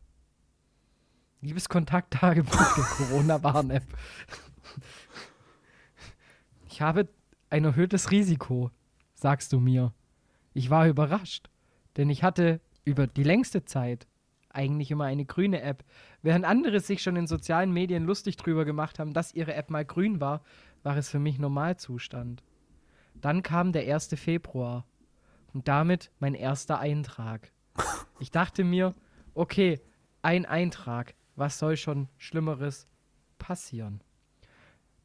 Liebes Kontakttagebuch der Corona-Warn-App. Ich habe ein erhöhtes Risiko, sagst du mir. Ich war überrascht, denn ich hatte über die längste Zeit eigentlich immer eine grüne App. Während andere sich schon in sozialen Medien lustig drüber gemacht haben, dass ihre App mal grün war, war es für mich Normalzustand. Dann kam der 1. Februar und damit mein erster Eintrag. Ich dachte mir, okay, ein Eintrag, was soll schon Schlimmeres passieren?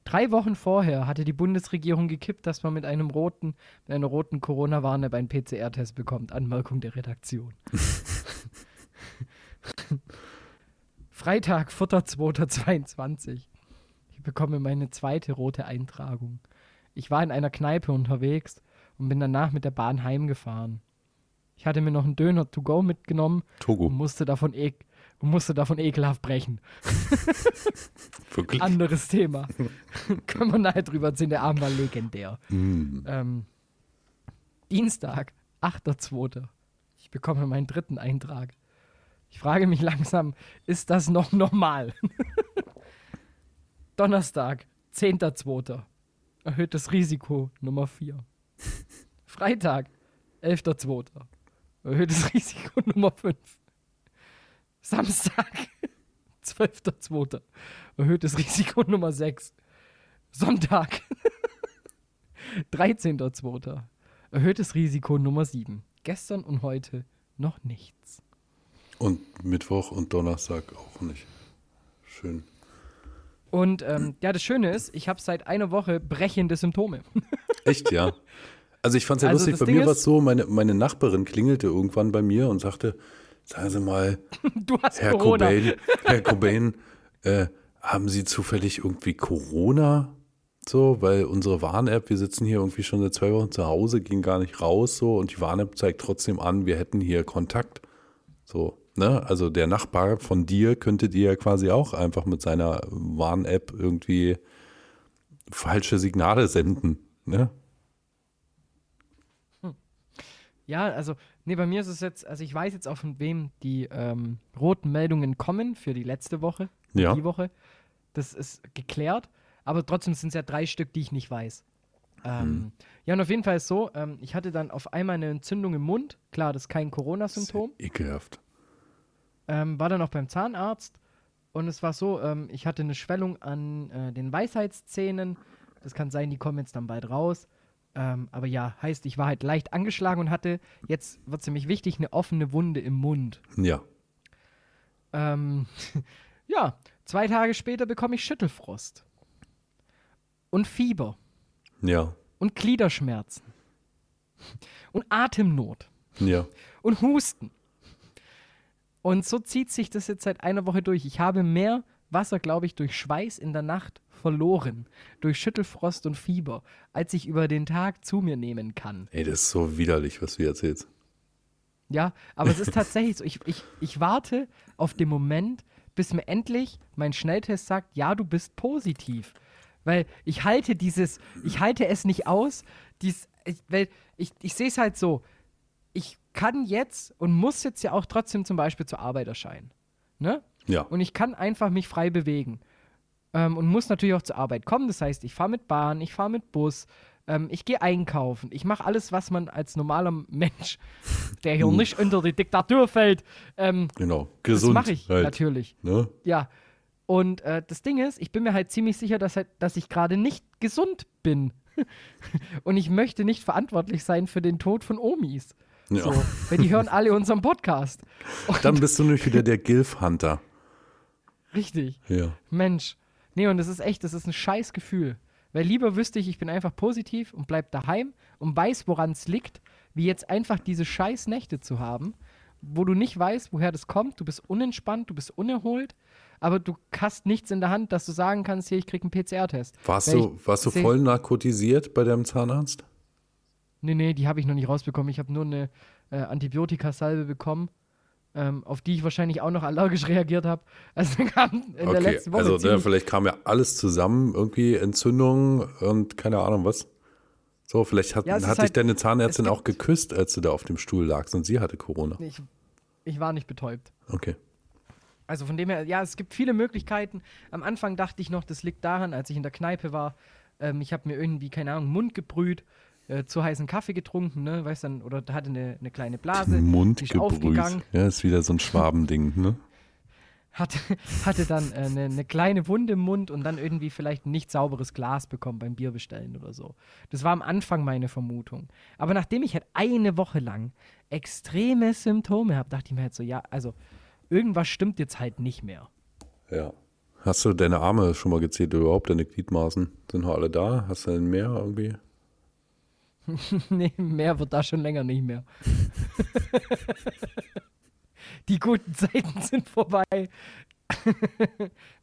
Drei Wochen vorher hatte die Bundesregierung gekippt, dass man mit einem roten, mit einer roten Corona-Warn-App einen PCR-Test bekommt. Anmerkung der Redaktion. [laughs] Freitag, 4.2.22. Ich bekomme meine zweite rote Eintragung. Ich war in einer Kneipe unterwegs und bin danach mit der Bahn heimgefahren. Ich hatte mir noch einen Döner to go mitgenommen Togo. und musste davon, ek und musste davon ekelhaft brechen. [laughs] Wirklich? Anderes Thema. [laughs] Können wir nachher drüber erzählen, der Abend war legendär. Mm. Ähm, Dienstag, 8.2. Ich bekomme meinen dritten Eintrag. Ich frage mich langsam, ist das noch normal? [laughs] Donnerstag, 10.2. Erhöhtes Risiko Nummer 4. Freitag, 11.2. Erhöhtes Risiko Nummer 5. Samstag, [laughs] 12.2. [laughs] [laughs] Erhöhtes Risiko Nummer 6. Sonntag, 13.2. Erhöhtes Risiko Nummer 7. Gestern und heute noch nichts. Und Mittwoch und Donnerstag auch nicht. Schön. Und ähm, ja, das Schöne ist, ich habe seit einer Woche brechende Symptome. Echt, ja. Also ich fand es ja Also lustig, bei Ding mir war es so, meine, meine Nachbarin klingelte irgendwann bei mir und sagte, sagen Sie mal, [laughs] Herr Corona. Cobain, Herr Cobain, [laughs] äh, haben Sie zufällig irgendwie Corona? So, weil unsere Warn-App, wir sitzen hier irgendwie schon seit zwei Wochen zu Hause, gehen gar nicht raus so und die Warn-App zeigt trotzdem an, wir hätten hier Kontakt. So, ne? Also der Nachbar von dir könnte dir ja quasi auch einfach mit seiner Warn-App irgendwie falsche Signale senden, ne? Ja, also, nee, bei mir ist es jetzt, also ich weiß jetzt auch von wem die ähm, roten Meldungen kommen für die letzte Woche, Ja. die Woche. Das ist geklärt, aber trotzdem sind es ja drei Stück, die ich nicht weiß. Ähm, Ja, und auf jeden Fall ist so, ähm, ich hatte dann auf einmal eine Entzündung im Mund. Klar, das ist kein Corona-Symptom. Ekelhaft. Ähm, war dann auch beim Zahnarzt und es war so, ähm, ich hatte eine Schwellung an äh, den Weisheitszähnen. Das kann sein, die kommen jetzt dann bald raus. Ähm, aber ja, heißt, ich war halt leicht angeschlagen und hatte, jetzt wird ziemlich wichtig, eine offene Wunde im Mund. Ja. Ähm, [laughs] ja, zwei Tage später bekomme ich Schüttelfrost. Und Fieber. Ja. Und Gliederschmerzen. Und Atemnot. Ja. und Husten. Und so zieht sich das jetzt seit einer Woche durch. Ich habe mehr Wasser, glaube ich, durch Schweiß in der Nacht verloren, durch Schüttelfrost und Fieber, als ich über den Tag zu mir nehmen kann. Ey, das ist so widerlich, was du erzählst. Ja, aber es ist [laughs] tatsächlich so. Ich, ich, ich warte auf den Moment, bis mir endlich mein Schnelltest sagt, ja, du bist positiv. Weil ich halte dieses, ich halte es nicht aus, dies, ich, weil ich, ich sehe es halt so, ich kann jetzt und muss jetzt ja auch trotzdem zum Beispiel zur Arbeit erscheinen. Ne? Ja. Und ich kann einfach mich frei bewegen. Ähm, und muss natürlich auch zur Arbeit kommen. Das heißt, ich fahre mit Bahn, ich fahre mit Bus, ähm, ich gehe einkaufen. Ich mache alles, was man als normaler Mensch, der hier nicht unter die Diktatur fällt, ähm, Genau. das Gesund. mache ich halt. natürlich. Ne? Ja. Und äh, das Ding ist, ich bin mir halt ziemlich sicher, dass, halt, dass ich gerade nicht gesund bin. [laughs] Und ich möchte nicht verantwortlich sein für den Tod von Omis. Ja. So, weil die hören alle unseren Podcast. Und Dann bist du nämlich wieder der Gilf-Hunter. Richtig. Ja. Mensch. Nee, und das ist echt, das ist ein scheiß Gefühl. Weil lieber wüsste ich, ich bin einfach positiv und bleib daheim und weiß, woran es liegt, wie jetzt einfach diese scheiß Nächte zu haben, wo du nicht weißt, woher das kommt, du bist unentspannt, du bist unerholt, aber du hast nichts in der Hand, dass du sagen kannst, hier, ich krieg einen PCR-Test. Warst Weil du, ich warst du voll narkotisiert bei deinem Zahnarzt? Nee, nee, die habe ich noch nicht rausbekommen. Ich habe nur eine äh, Antibiotikasalbe bekommen, ähm, auf die ich wahrscheinlich auch noch allergisch [laughs] reagiert habe. Also dann kam in der letzten Woche also ne, vielleicht kam ja alles zusammen, irgendwie Entzündung und keine Ahnung was. So, vielleicht hat, Ja, hat dich halt- deine Zahnärztin auch geküsst, als du da auf dem Stuhl lagst und sie hatte Corona. ich, ich war nicht betäubt. Okay. Also von dem her, ja, es gibt viele Möglichkeiten. Am Anfang dachte ich noch, das liegt daran, als ich in der Kneipe war, ähm, ich habe mir irgendwie, keine Ahnung, Mund gebrüht, äh, zu heißen Kaffee getrunken, ne, weißt dann, oder hatte eine, eine kleine Blase, Mund ist gebrüht. aufgegangen, Ja, ist wieder so ein Schwabending, ne? hatte, [laughs] hatte dann äh, eine, eine kleine Wunde im Mund und dann irgendwie vielleicht ein nicht sauberes Glas bekommen beim Bier bestellen oder so. Das war am Anfang meine Vermutung. Aber nachdem ich halt eine Woche lang extreme Symptome habe, dachte ich mir halt so, ja, also irgendwas stimmt jetzt halt nicht mehr. Ja. Hast du deine Arme schon mal gezählt überhaupt? Deine Gliedmaßen sind noch alle da? Hast du denn mehr irgendwie? [laughs] nee, mehr wird da schon länger nicht mehr. [laughs] Die guten Zeiten sind vorbei. [laughs]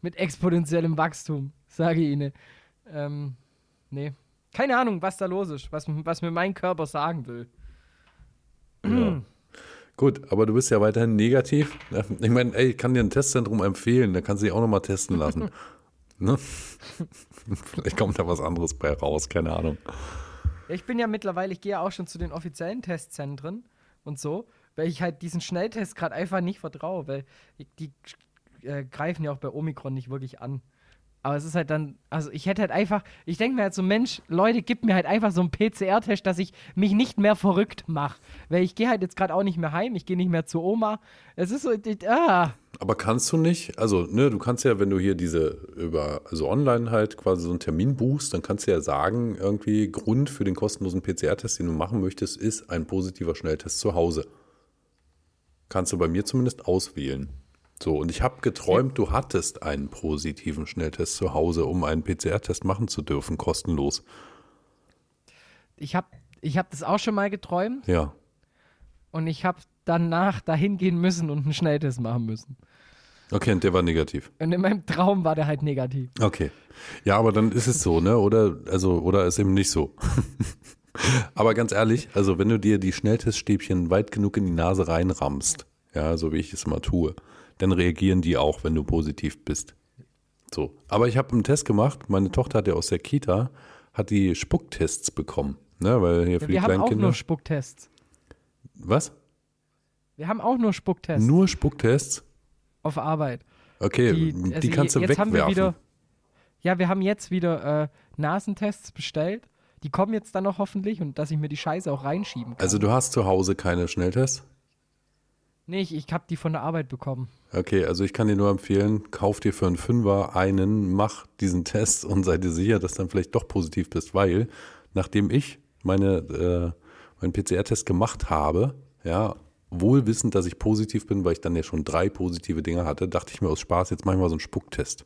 Mit exponentiellem Wachstum, sage ich Ihnen. Ähm, nee. Keine Ahnung, was da los ist, was, was mir mein Körper sagen will. Ja. Gut, aber du bist ja weiterhin negativ. Ich meine, ey, ich kann dir ein Testzentrum empfehlen, da kannst du dich auch nochmal testen lassen. ne? Vielleicht kommt da was anderes bei raus, keine Ahnung. Ich bin ja mittlerweile, ich gehe ja auch schon zu den offiziellen Testzentren und so, weil ich halt diesen Schnelltest gerade einfach nicht vertraue, weil die äh, greifen ja auch bei Omikron nicht wirklich an. Aber es ist halt dann, also ich hätte halt einfach, ich denke mir halt so, Mensch, Leute, gib mir halt einfach so einen PCR-Test, dass ich mich nicht mehr verrückt mache. Weil ich gehe halt jetzt gerade auch nicht mehr heim, ich gehe nicht mehr zu Oma. Es ist so, ich, ah, Aber kannst du nicht, also, ne, du kannst ja, wenn du hier diese über, also online halt quasi so einen Termin buchst, dann kannst du ja sagen, irgendwie Grund für den kostenlosen PCR-Test, den du machen möchtest, ist ein positiver Schnelltest zu Hause. Kannst du bei mir zumindest auswählen. So, und ich habe geträumt, du hattest einen positiven Schnelltest zu Hause, um einen PCR-Test machen zu dürfen, kostenlos. ich habe ich hab das auch schon mal geträumt Ja. und ich habe danach dahin gehen müssen und einen Schnelltest machen müssen. Okay, und der war negativ. Und in meinem Traum war der halt negativ. Okay. Ja, aber dann ist es so, ne? Oder, also, oder ist eben nicht so. [laughs] aber ganz ehrlich, also wenn du dir die Schnellteststäbchen weit genug in die Nase reinrammst, ja, so wie ich es mal tue, dann reagieren die auch, wenn du positiv bist. So. Aber ich habe einen Test gemacht. Meine Tochter hat ja aus der Kita, hat die Spucktests bekommen. Ne, weil hier für die Wir haben auch Kinder. nur Spucktests. Was? Wir haben auch nur Spucktests Nur Spucktests? Auf Arbeit. Okay, die, also kannst du jetzt haben wir wegwerfen. wieder, ja, wir haben jetzt wieder äh, Nasentests bestellt. Die kommen jetzt dann noch hoffentlich und dass ich mir die Scheiße auch reinschieben kann. also du hast zu Hause keine Schnelltests? nee, ich, ich habe die von der Arbeit bekommen. Okay, also ich kann dir nur empfehlen, kauf dir für einen Fünfer einen, mach diesen Test und sei dir sicher, dass du dann vielleicht doch positiv bist, weil nachdem ich meine, äh, meinen PCR-Test gemacht habe, ja, wohl wissend, dass ich positiv bin, weil ich dann ja schon drei positive Dinge hatte, dachte ich mir aus Spaß, jetzt mach ich mal so einen Spucktest.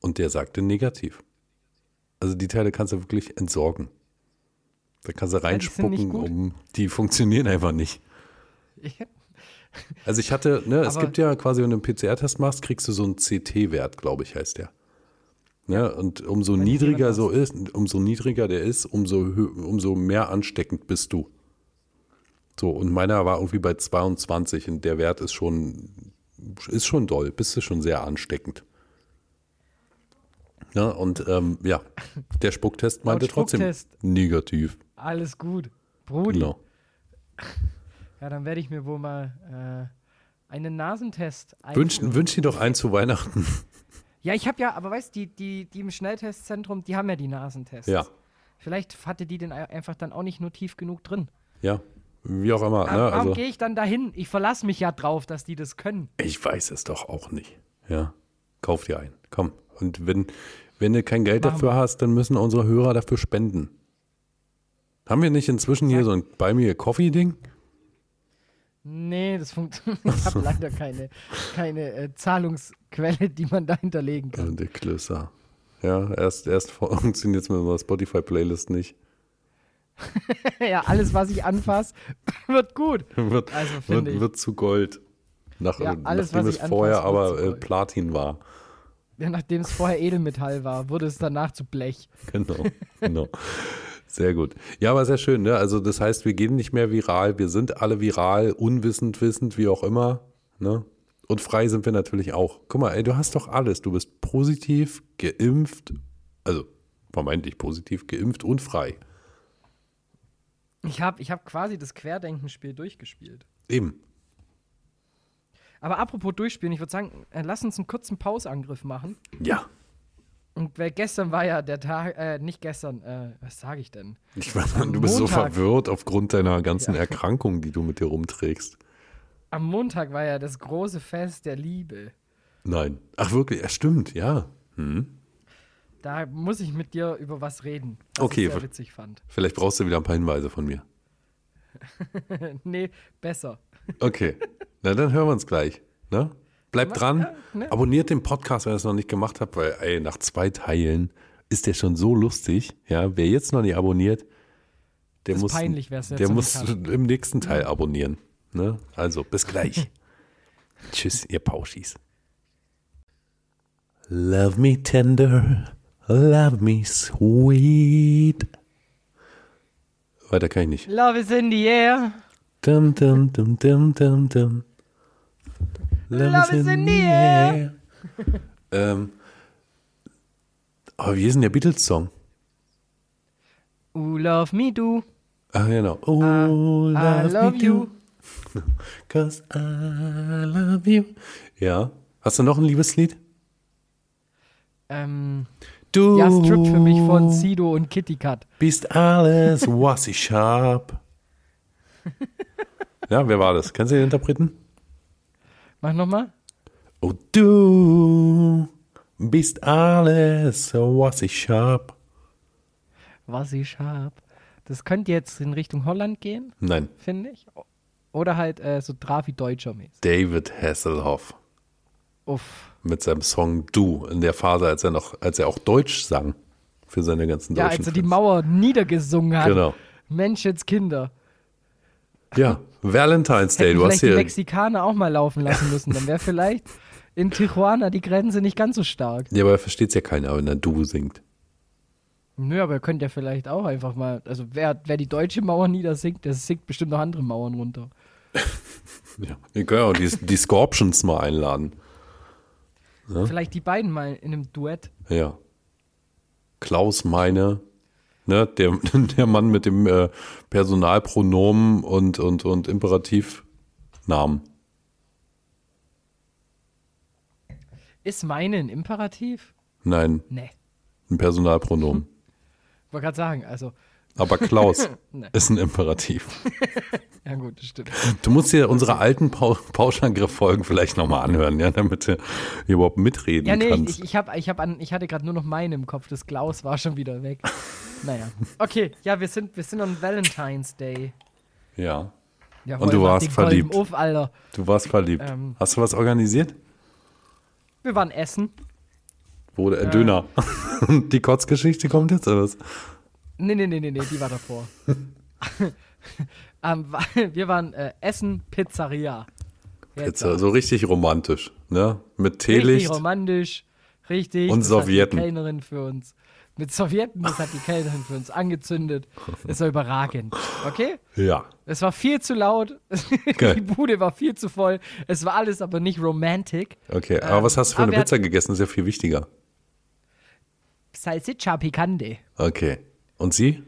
Und der sagte negativ. Also die Teile kannst du wirklich entsorgen. Da kannst du reinspucken, um die funktionieren einfach nicht. Also ich hatte, ne, es gibt ja quasi, wenn du einen PCR-Test machst, kriegst du so einen CT-Wert, glaube ich, heißt der. Ne, und umso niedriger so ist, umso niedriger der ist, umso, umso mehr ansteckend bist du. So, und meiner war irgendwie bei 22 und der Wert ist schon, ist schon doll, bist du schon sehr ansteckend. Ja, und ähm, ja, der Spucktest meinte trotzdem Spucktest. negativ. Alles gut. Brudi. Genau. [laughs] Ja, dann werde ich mir wohl mal äh, einen Nasentest Wünsch, wünsch dir doch einen zu Weihnachten. Ja, ich habe ja, aber weißt du, die, die, die im Schnelltestzentrum, die haben ja die Nasentests. Ja. Vielleicht hatte die den ei- einfach dann auch nicht nur tief genug drin. Ja, wie auch immer. Aber Ne? warum Also, gehe ich dann dahin? Ich verlasse mich ja drauf, dass die das können. ich weiß es doch auch nicht. Ja, kauf dir einen. Komm. Und wenn, wenn du kein Geld Machen dafür hast, dann müssen unsere Hörer dafür spenden. Haben wir nicht inzwischen hier so ein Buy Me a Coffee Ding? Nee, das funktioniert. [laughs] Ich habe leider keine, keine äh, Zahlungsquelle, die man da hinterlegen kann. Also der Klösser. Ja, erst, erst [laughs] funktioniert es mit unserer Spotify-Playlist nicht. [laughs] ja, alles, was ich anfasse, [laughs] wird gut. wird, Also, wird, ich. wird zu Gold. Nach, Ja, alles, nachdem was es ich vorher anfasse, wird aber äh. Platin war. Ja, nachdem es vorher Edelmetall war, wurde es danach zu Blech. [laughs] Genau, genau. Sehr gut. Ja, aber sehr schön, ne? Also das heißt, wir gehen nicht mehr viral, wir sind alle viral, unwissend, wissend, wie auch immer, ne? Und frei sind wir natürlich auch. Guck mal, ey, du hast doch alles. Du bist positiv, geimpft, also vermeintlich positiv, geimpft und frei. Ich habe ich hab quasi das Querdenkenspiel durchgespielt. Eben. Aber apropos durchspielen, ich würde sagen, äh, lass uns einen kurzen Pausangriff machen. Ja. Und weil gestern war ja der Tag, äh, nicht gestern, äh, was sage ich denn? Ich weiß, Am du bist so verwirrt aufgrund deiner ganzen Ja. Erkrankung, die du mit dir rumträgst. Am Montag war ja das große Fest der Liebe. Nein. Ach wirklich, ja, stimmt, ja. Hm. Da muss ich mit dir über was reden, was Okay, ich sehr witzig fand. Vielleicht brauchst du wieder ein paar Hinweise von mir. [laughs] nee, besser. Okay. Na, dann hören wir uns gleich. Ne? Bleibt dran. ja, ne? Abonniert den Podcast, wenn ihr es noch nicht gemacht habt, weil, ey, nach zwei Teilen ist der schon so lustig. Ja, wer jetzt noch nicht abonniert, der Das muss, peinlich, der muss im nächsten Teil abonnieren. Ne? Also, bis gleich. [laughs] Tschüss, ihr Pauschis. Love me tender, love me sweet. Weiter kann ich nicht. Love is in the air. Dum, dum, dum, dum, dum, dum. Love is in the air. ähm, aber wie ist denn der Beatles-Song? Ooh, love me do. Ah, genau. Oh, love, I love me you. too. [laughs] Cause I love you. Ja. Hast du noch ein Liebeslied? Ähm, Du ja, Strip für mich von Sido und Kitty Cat. bist alles, was ich hab. [laughs] ja, wer war das? Kennst du den Interpreten? Mach nochmal. Oh, du bist alles, was ich hab. Was ich hab. Das könnte jetzt in Richtung Holland gehen, Nein, finde ich. Oder halt äh, so Trafi Deutscher mäßig. David Hasselhoff. Uff. Mit seinem Song Du in der Phase, als er noch, als er auch Deutsch sang für seine ganzen Ja, deutschen als er die Fans. Mauer niedergesungen hat. Genau. Menschenskinder. Ja, Valentine's Day. Hätten Du hast vielleicht die hier. Mexikaner auch mal laufen lassen müssen. Dann wäre vielleicht in Tijuana die Grenze nicht ganz so stark. Ja, aber versteht es ja keiner, wenn er Du singt. Nö, aber ihr könnt ja vielleicht auch einfach mal, also wer, wer die deutsche Mauer niedersingt, der singt bestimmt noch andere Mauern runter. [laughs] Ja. Wir können ja auch die, die Scorpions mal einladen. Vielleicht die beiden mal in einem Duett. Ja. Klaus Meine Ne? Der, [laughs] der Mann mit dem äh, Personalpronomen und, und, und Imperativnamen. Ist meine ein Imperativ? Nein, Nee. ein Personalpronomen. [laughs] Wollte gerade sagen, also, Aber Klaus [laughs] Nee. ist ein Imperativ. Ja gut, das stimmt. Du musst dir unsere alten Pau Pauschangriff-Folgen vielleicht nochmal anhören, ja, damit du hier überhaupt mitreden Ja, nee, kannst. ich, ich, hab, ich, hab an, ich hatte gerade nur noch meine im Kopf. Das Klaus war schon wieder weg. naja. Okay, ja, wir sind, wir sind on Valentine's Day. ja, Ja, Und du warst verliebt. Auf, Alter. du warst verliebt. Ähm. Hast du was organisiert? Wir waren essen. Wo der äh, Döner. [laughs] Die Kotzgeschichte kommt jetzt, oder was? Nee, nee, nee, nee, nee, die war davor. [laughs] ähm, [laughs] wir waren äh, Essen Pizzeria. Jetzt, Pizza, so richtig romantisch, ne? Mit Richtig Teelicht. romantisch, richtig. Und das Sowjeten. Hat die Kellnerin für uns. Mit Sowjeten, das hat die Kellnerin für uns angezündet. [laughs] Das war überragend. Okay? Ja. Es war viel zu laut. [laughs] Geil. die Bude war viel zu voll. Es war alles aber nicht romantic. Okay, aber was hast du für eine Pizza gegessen? Das ist ja viel wichtiger. Salsiccia picante. Okay. Und sie?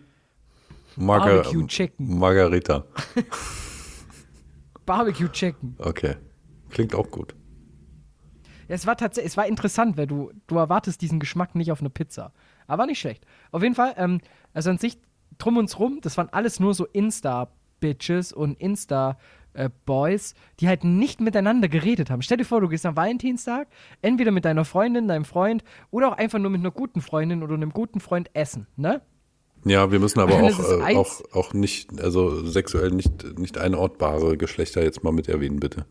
Marga Barbecue Chicken. Margarita. [laughs] Barbecue Chicken. Okay. Klingt auch gut. Ja, es war tatsächlich, es war interessant, weil du, du erwartest diesen Geschmack nicht auf eine Pizza. Aber nicht schlecht. Auf jeden Fall, ähm, also an sich, drum uns rum, das waren alles nur so Insta-Bitches und Insta-Boys, die halt nicht miteinander geredet haben. Stell dir vor, du gehst am Valentinstag, entweder mit deiner Freundin, deinem Freund oder auch einfach nur mit einer guten Freundin oder einem guten Freund essen, ne? Ja, wir müssen aber [laughs] auch, äh, auch, auch nicht, also sexuell nicht, nicht einortbare Geschlechter jetzt mal mit erwähnen, bitte.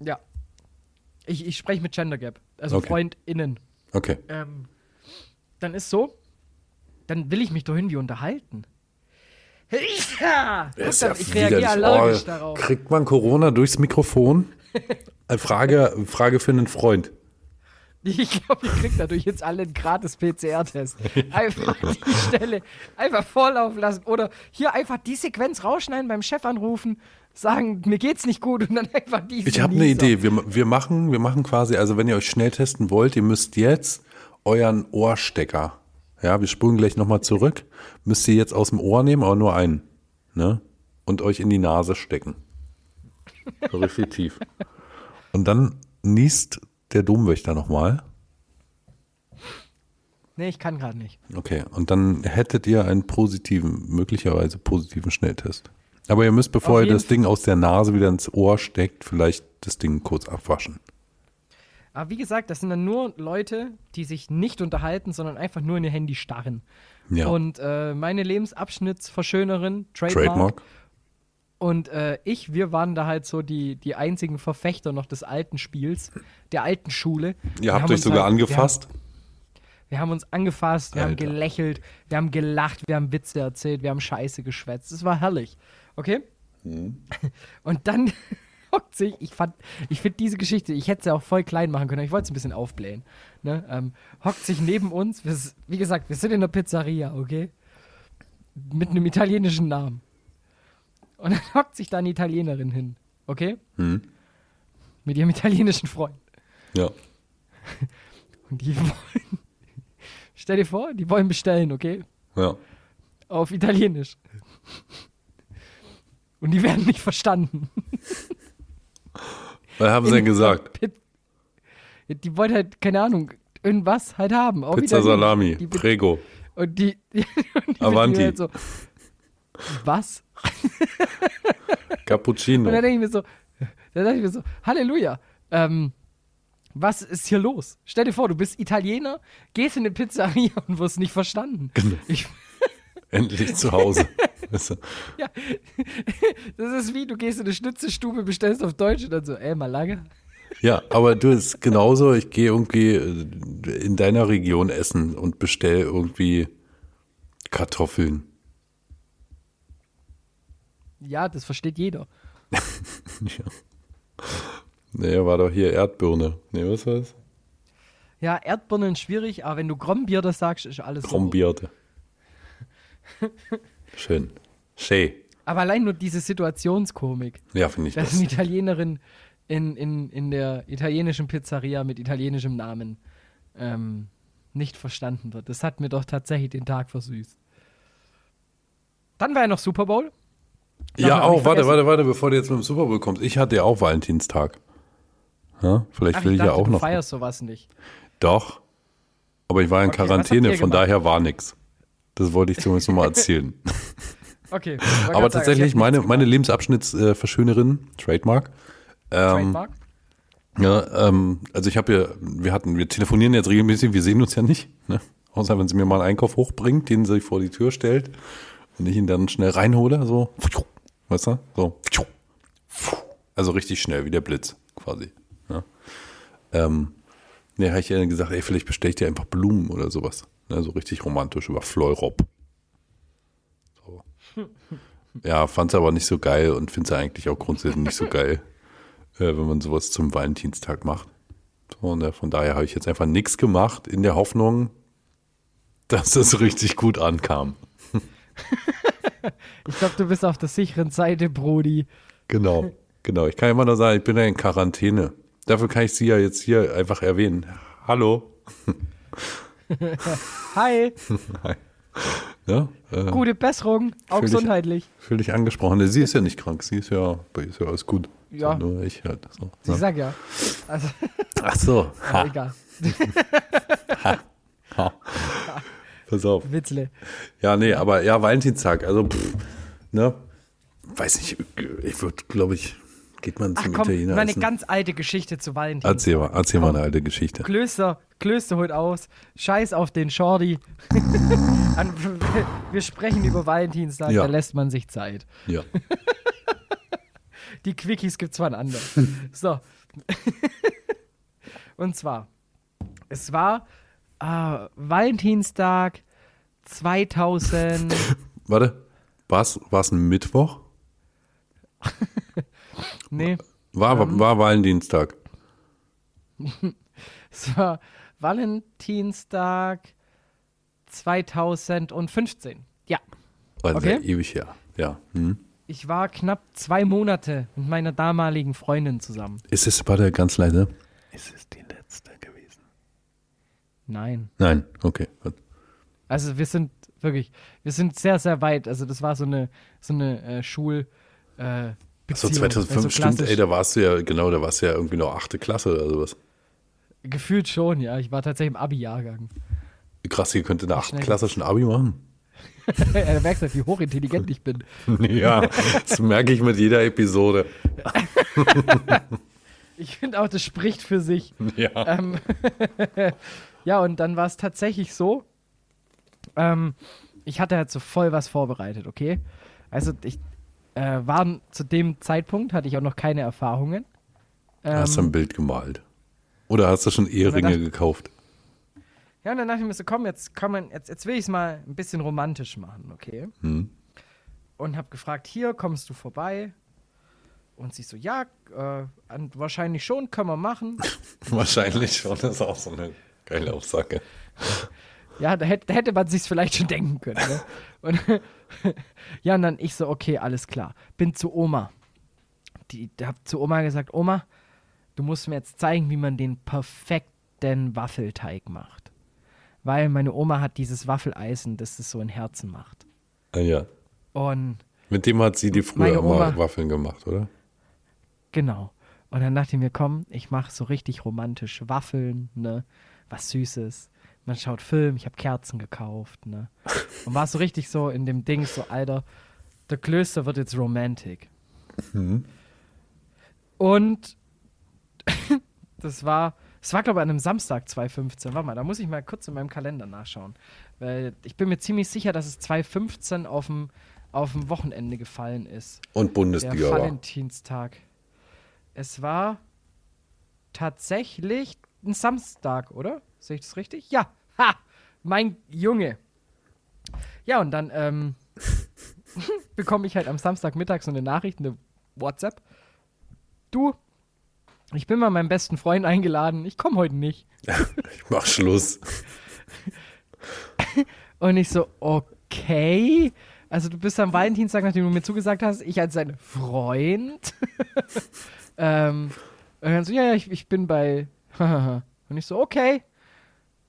Ja. Ich, ich spreche mit Gender Gap, also Okay. FreundInnen. Okay. ähm, dann ist so, dann will ich mich doch irgendwie unterhalten. Ja, Guck, ja ich reagiere allergisch Oh, darauf. Kriegt man Corona durchs Mikrofon? Eine [laughs] Frage, Frage für einen Freund. [laughs] Ich glaube, ich krieg dadurch jetzt alle einen gratis PCR-Test. Einfach die Stelle einfach vorlaufen lassen oder hier einfach die Sequenz rausschneiden, beim Chef anrufen, sagen, mir geht's nicht gut und dann einfach die. Ich habe eine Idee. Wir, wir, machen, wir machen quasi, also wenn ihr euch schnell testen wollt, ihr müsst jetzt euren Ohrstecker, ja, wir spulen gleich nochmal zurück, müsst ihr jetzt aus dem Ohr nehmen, aber nur einen, ne? Und euch in die Nase stecken. [laughs] Richtig tief. Und dann niest der Domwächter nochmal. Nee, ich kann gerade nicht. Okay, und dann hättet ihr einen positiven, möglicherweise positiven Schnelltest. Aber ihr müsst, bevor ihr das Ding aus der Nase wieder ins Ohr steckt, vielleicht das Ding kurz abwaschen. Aber wie gesagt, das sind dann nur Leute, die sich nicht unterhalten, sondern einfach nur in ihr Handy starren. Ja. Und äh, meine Lebensabschnittsverschönerin, Trademark, Trademark. Und äh, ich, wir waren da halt so die, die einzigen Verfechter noch des alten Spiels, der alten Schule. Ihr Wir habt haben euch sogar halt- angefasst. Wir haben, wir haben uns angefasst, wir haben Alter. gelächelt, wir haben gelacht, wir haben Witze erzählt, wir haben Scheiße geschwätzt. Es war herrlich. Okay? Mhm. [laughs] Und dann [laughs] hockt sich, ich fand, ich finde diese Geschichte, ich hätte sie auch voll klein machen können, ich wollte es ein bisschen aufblähen. Ne? Ähm, hockt sich neben uns, wir, wie gesagt, wir sind in der Pizzeria, okay? Mit einem italienischen Namen. Und dann [laughs] hockt sich da eine Italienerin hin, okay? Mhm. Mit ihrem italienischen Freund. Ja. [laughs] Und die wollen, stell dir vor, die wollen bestellen, okay? Ja. Auf Italienisch. Und die werden nicht verstanden. [laughs] Was haben sie denn gesagt? Pit- Die wollen halt, keine Ahnung, irgendwas halt haben. Pizza. Salami, Die, Prego. und die, die, und die Avanti. Halt so, was? Cappuccino. Und dann denke ich mir so, dann dachte ich mir so, Halleluja. Ähm, was ist hier los? Stell dir vor, du bist Italiener, gehst in eine Pizzeria und wirst nicht verstanden. Genau. Ich, Endlich zu Hause. [laughs] Ja, das ist wie, du gehst in eine Schnitzelstube, bestellst auf Deutsch und dann so, ey, mal lange. ja, aber du ist genauso, ich gehe irgendwie äh, in deiner Region essen und bestell irgendwie Kartoffeln. Ja, das versteht jeder. [laughs] Nee, war doch hier Erdbirne. Nee, was war das? Ja, Erdbirnen schwierig, aber wenn du Grombier das sagst, ist alles so. Krombierte. [laughs] Schön. Schön. Aber allein nur diese Situationskomik, Ja, finde ich dass das. eine Italienerin in, in, in der italienischen Pizzeria mit italienischem Namen ähm, nicht verstanden wird. Das hat mir doch tatsächlich den Tag versüßt. Dann war ja noch Super Bowl. Ja, auch warte, warte, warte, bevor du jetzt mit dem Super Bowl kommst. Ich hatte ja auch Valentinstag. Ja, vielleicht Ach, will ich ich dachte, ja auch du noch. feierst sowas nicht. Doch. Aber ich war in Okay, Quarantäne, von gemacht? daher war nix. Das wollte ich zumindest nochmal erzählen. [laughs] Okay. Aber tatsächlich, meine, meine Lebensabschnittsverschönerin, Trademark, ähm, Trademark. Ja, ähm, also ich habe ja, wir hatten, wir telefonieren jetzt regelmäßig, wir sehen uns ja nicht, ne? Außer wenn sie mir mal einen Einkauf hochbringt, den sie vor die Tür stellt und ich ihn dann schnell reinhole, so, weißt du, so, also richtig schnell, wie der Blitz, quasi. Ja. Ähm, ne, habe ich ihr gesagt, ey, vielleicht bestell ich dir einfach Blumen oder sowas. Ne, so richtig romantisch über Fleurop. So. Ja, fand's aber nicht so geil und find's ja eigentlich auch grundsätzlich nicht so geil [laughs] äh, wenn man sowas zum Valentinstag macht. So, und äh, von daher habe ich jetzt einfach nichts gemacht, in der Hoffnung, dass es richtig gut ankam. [laughs] Ich glaube, du bist auf der sicheren Seite, Brody. Genau, genau. Ich kann immer nur sagen, ich bin ja in Quarantäne. Dafür kann ich sie ja jetzt hier einfach erwähnen. Hallo. [laughs] [laughs] Hi, Ja, äh, gute Besserung, auch Fühl gesundheitlich. fühl dich angesprochen. Sie ist ja nicht krank. Sie ist ja, bei ihr ist ja alles gut. Ja. So, nur ich halt. So, Ich ne? sag ja. Also, Ach so. aber egal. Ha. Pass auf. Witzle. Ja, nee, aber ja, Valentinstag, also, pff, ne, weiß nicht, ich würde, glaube ich, geht man Ach zum komm, Italiener meine essen? ganz alte Geschichte zu Valentin. Erzähl mal, erzähl mal eine alte Geschichte. Klöster, Klöster holt aus. Scheiß auf den Shorty. [laughs] Wir sprechen über Valentinstag, Ja. da lässt man sich Zeit. Ja. [laughs] Die Quickies gibt's von anderen. so. [laughs] Und zwar, es war äh, Valentinstag 2000. [laughs] Warte, war's, war's ein Mittwoch? [laughs] nee, War, Ähm. war Valentinstag. [laughs] es war Valentinstag 2015. Ja. Also Okay. ewig her. Ja. Hm. Ich war knapp zwei Monate mit meiner damaligen Freundin zusammen. Ist es, warte, ganz leise. Ist es die letzte gewesen? Nein. Nein, okay. Also wir sind wirklich, wir sind sehr, sehr weit. Also das war so eine, so eine äh, Schul, äh, So Beziehung. 2005, also stimmt, ey, da warst du ja, genau, da warst du ja irgendwie noch achte Klasse oder sowas. Gefühlt schon, ja. Ich war tatsächlich im Abi-Jahrgang. Krass, ihr könnt in der achten Klasse schon Abi machen. [laughs] er merkt halt, wie hochintelligent ich bin. [laughs] Ja, das merke ich mit jeder Episode. [laughs] Ich finde auch, das spricht für sich. Ja. Ähm, ja, und dann war es tatsächlich so, ähm, ich hatte halt so voll was vorbereitet, okay? Also ich äh, war zu dem Zeitpunkt, hatte ich auch noch keine Erfahrungen. Hast du Ähm, ein Bild gemalt? Oder hast du schon Eheringe dachte- gekauft? Ja, und dann dachte ich mir so, komm, jetzt kann man, jetzt, jetzt will ich es mal ein bisschen romantisch machen, okay? Hm. Und hab gefragt, hier, kommst du vorbei? Und sie so, ja, äh, wahrscheinlich schon, können wir machen. [laughs] Wahrscheinlich schon, das ist auch so eine geile Aussage. Ja, da hätte, da hätte man sich's vielleicht schon denken können. Ne? Und [laughs] ja, und dann ich so, okay, alles klar. Bin zu Oma. Die, hab zu Oma gesagt, Oma, du musst mir jetzt zeigen, wie man den perfekten Waffelteig macht. Weil meine Oma hat dieses Waffeleisen, das es so in Herzen macht. Ah, ja. Und Mit dem hat sie die früher Meine immer Oma- Waffeln gemacht, oder? Genau. Und dann dachte ich mir, komm, ich mache so richtig romantisch Waffeln, ne? Was Süßes. Man schaut Film, ich habe Kerzen gekauft, ne? Und war so richtig so in dem Ding, so, Alter, der Klöster wird jetzt romantic. Und [laughs] das war, das war, glaube ich, an einem Samstag 2015. Warte mal, da muss ich mal kurz in meinem Kalender nachschauen. Weil ich bin mir ziemlich sicher, dass es 2015 auf dem, auf dem Wochenende gefallen ist. Und Der Bundesliga war. Valentinstag. Es war tatsächlich ein Samstag, oder? Sehe ich das richtig? Ja. Ha! Mein Junge. Ja, und dann ähm, [laughs] bekomme ich halt am Samstagmittag so eine Nachricht, eine WhatsApp. Du, ich bin mal meinem besten Freund eingeladen. Ich komme heute nicht. [laughs] Ich mach Schluss. [laughs] Und ich so, okay. Also du bist am Valentinstag, nachdem du mir zugesagt hast, ich als sein Freund. ähm, und dann so, ja, ja, ich, ich bin bei. [laughs] und ich so, okay.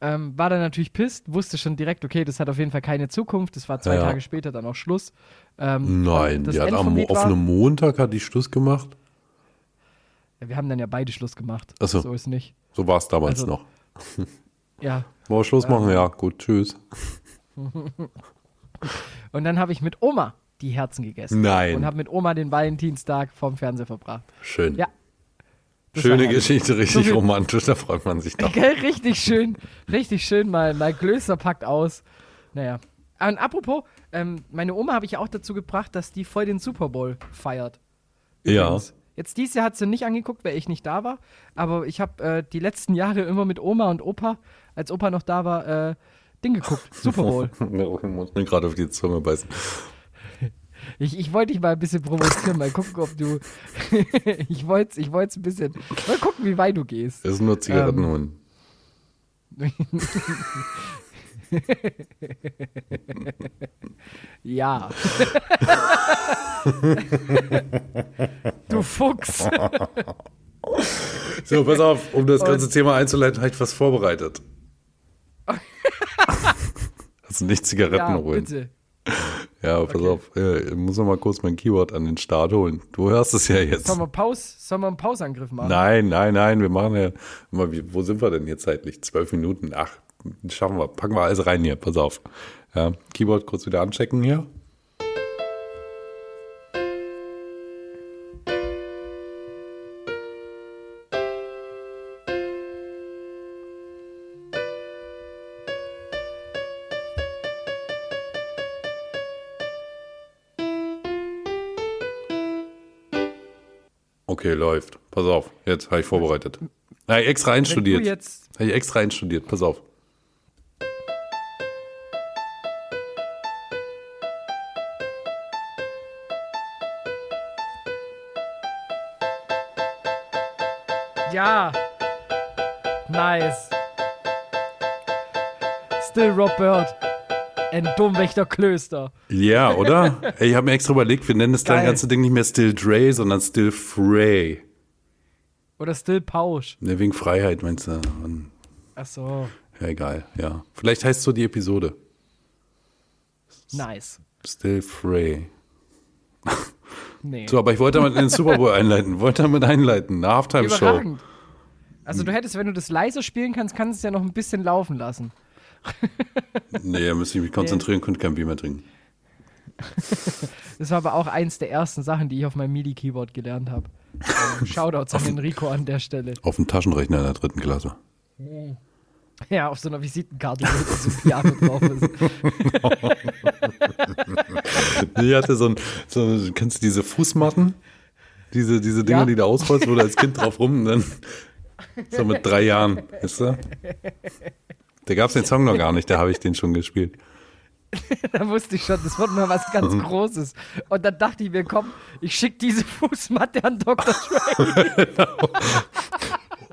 Ähm, war dann natürlich pisst, wusste schon direkt, okay, das hat auf jeden Fall keine Zukunft. Das war zwei Ja. Tage später dann auch Schluss. Ähm, Nein, die hat am vom einem Montag hat die Schluss gemacht. Ja, wir haben dann ja beide Schluss gemacht. Ach so. Ist nicht. So war es damals Also- noch. Ja. [laughs] Wollen wir Schluss machen? Ja, gut, tschüss. Und dann habe ich mit Oma die Herzen gegessen. Nein. Und habe mit Oma den Valentinstag vorm Fernseher verbracht. Schön. Ja. Schöne. Geschichte, richtig viel- romantisch, da freut man sich doch. Gell, richtig schön, richtig schön, mal, mal Klöster packt aus. Naja. Und apropos, ähm, meine Oma habe ich auch dazu gebracht, dass die voll den Super Bowl feiert. Ja. Übrigens. Jetzt dieses Jahr hat sie nicht angeguckt, weil ich nicht da war. Aber ich habe äh, die letzten Jahre immer mit Oma und Opa, als Opa noch da war, äh, Ding geguckt. Super Bowl. [laughs] Ich muss mir gerade auf die Zunge beißen. Ich, ich wollte dich mal ein bisschen provozieren, mal gucken, ob du. [laughs] ich wollte ich es ein bisschen. Mal gucken, wie weit du gehst. Das ist nur Zigaretten Ähm. holen. [laughs] Ja. [laughs] du Fuchs. So, pass auf, um das ganze Thema einzuleiten, habe ich was vorbereitet. Also nicht Zigaretten Ja, holen. bitte. [laughs] Ja, pass auf, äh, ich muss noch mal kurz mein Keyword an den Start holen. Du hörst es ja jetzt. Sollen wir, Pause, sollen wir einen Pausangriff machen? Nein, nein, nein, wir machen ja. Mal, wo sind wir denn hier zeitlich? Zwölf Minuten. Ach, schaffen wir. Packen wir alles rein hier. Pass auf. Ja, Keyboard kurz wieder anchecken hier. Okay, läuft. Pass auf, jetzt habe ich vorbereitet. Habe ich extra einstudiert. Habe ich extra einstudiert. Pass auf. Ja. Nice. Still Rob Bird. Ein Domwächter Klöster. Ja, oder? Ich habe mir extra überlegt, wir nennen das Geil. ganze Ding nicht mehr Still Dre, sondern Still Frey. Oder Still Pausch. Ne, wegen Freiheit meinst du? Und- Ach so. Ja, egal, ja. Vielleicht heißt so die Episode. Nice. Still Frey. Nee. So, aber ich wollte damit in den Super Bowl einleiten. Wollte damit einleiten. Eine Halftime-Show. Also du hättest, wenn du das leiser spielen kannst, kannst du es ja noch ein bisschen laufen lassen. Nee, da müsste ich mich konzentrieren, könnte kein Bier mehr trinken. Das war aber auch eins der ersten Sachen, die ich auf meinem MIDI-Keyboard gelernt habe. Ähm, [laughs] Shoutouts an Enrico an der Stelle. Auf dem Taschenrechner in der dritten Klasse. Ja, auf so einer Visitenkarte, wo so ein Piano drauf ist. [laughs] Ich hatte so ein, so, kennst du diese Fußmatten? Diese, diese Dinger, Ja. die du ausrollst, wo du als Kind drauf rum, dann [laughs] so mit drei Jahren, weißt du? Da gab es den Song noch gar nicht, da habe ich den schon gespielt. [laughs] Da wusste ich schon, das wird mal was ganz Großes. Und dann dachte ich mir, komm, ich schicke diese [laughs] Fußmatte an Dr. Dre. [laughs]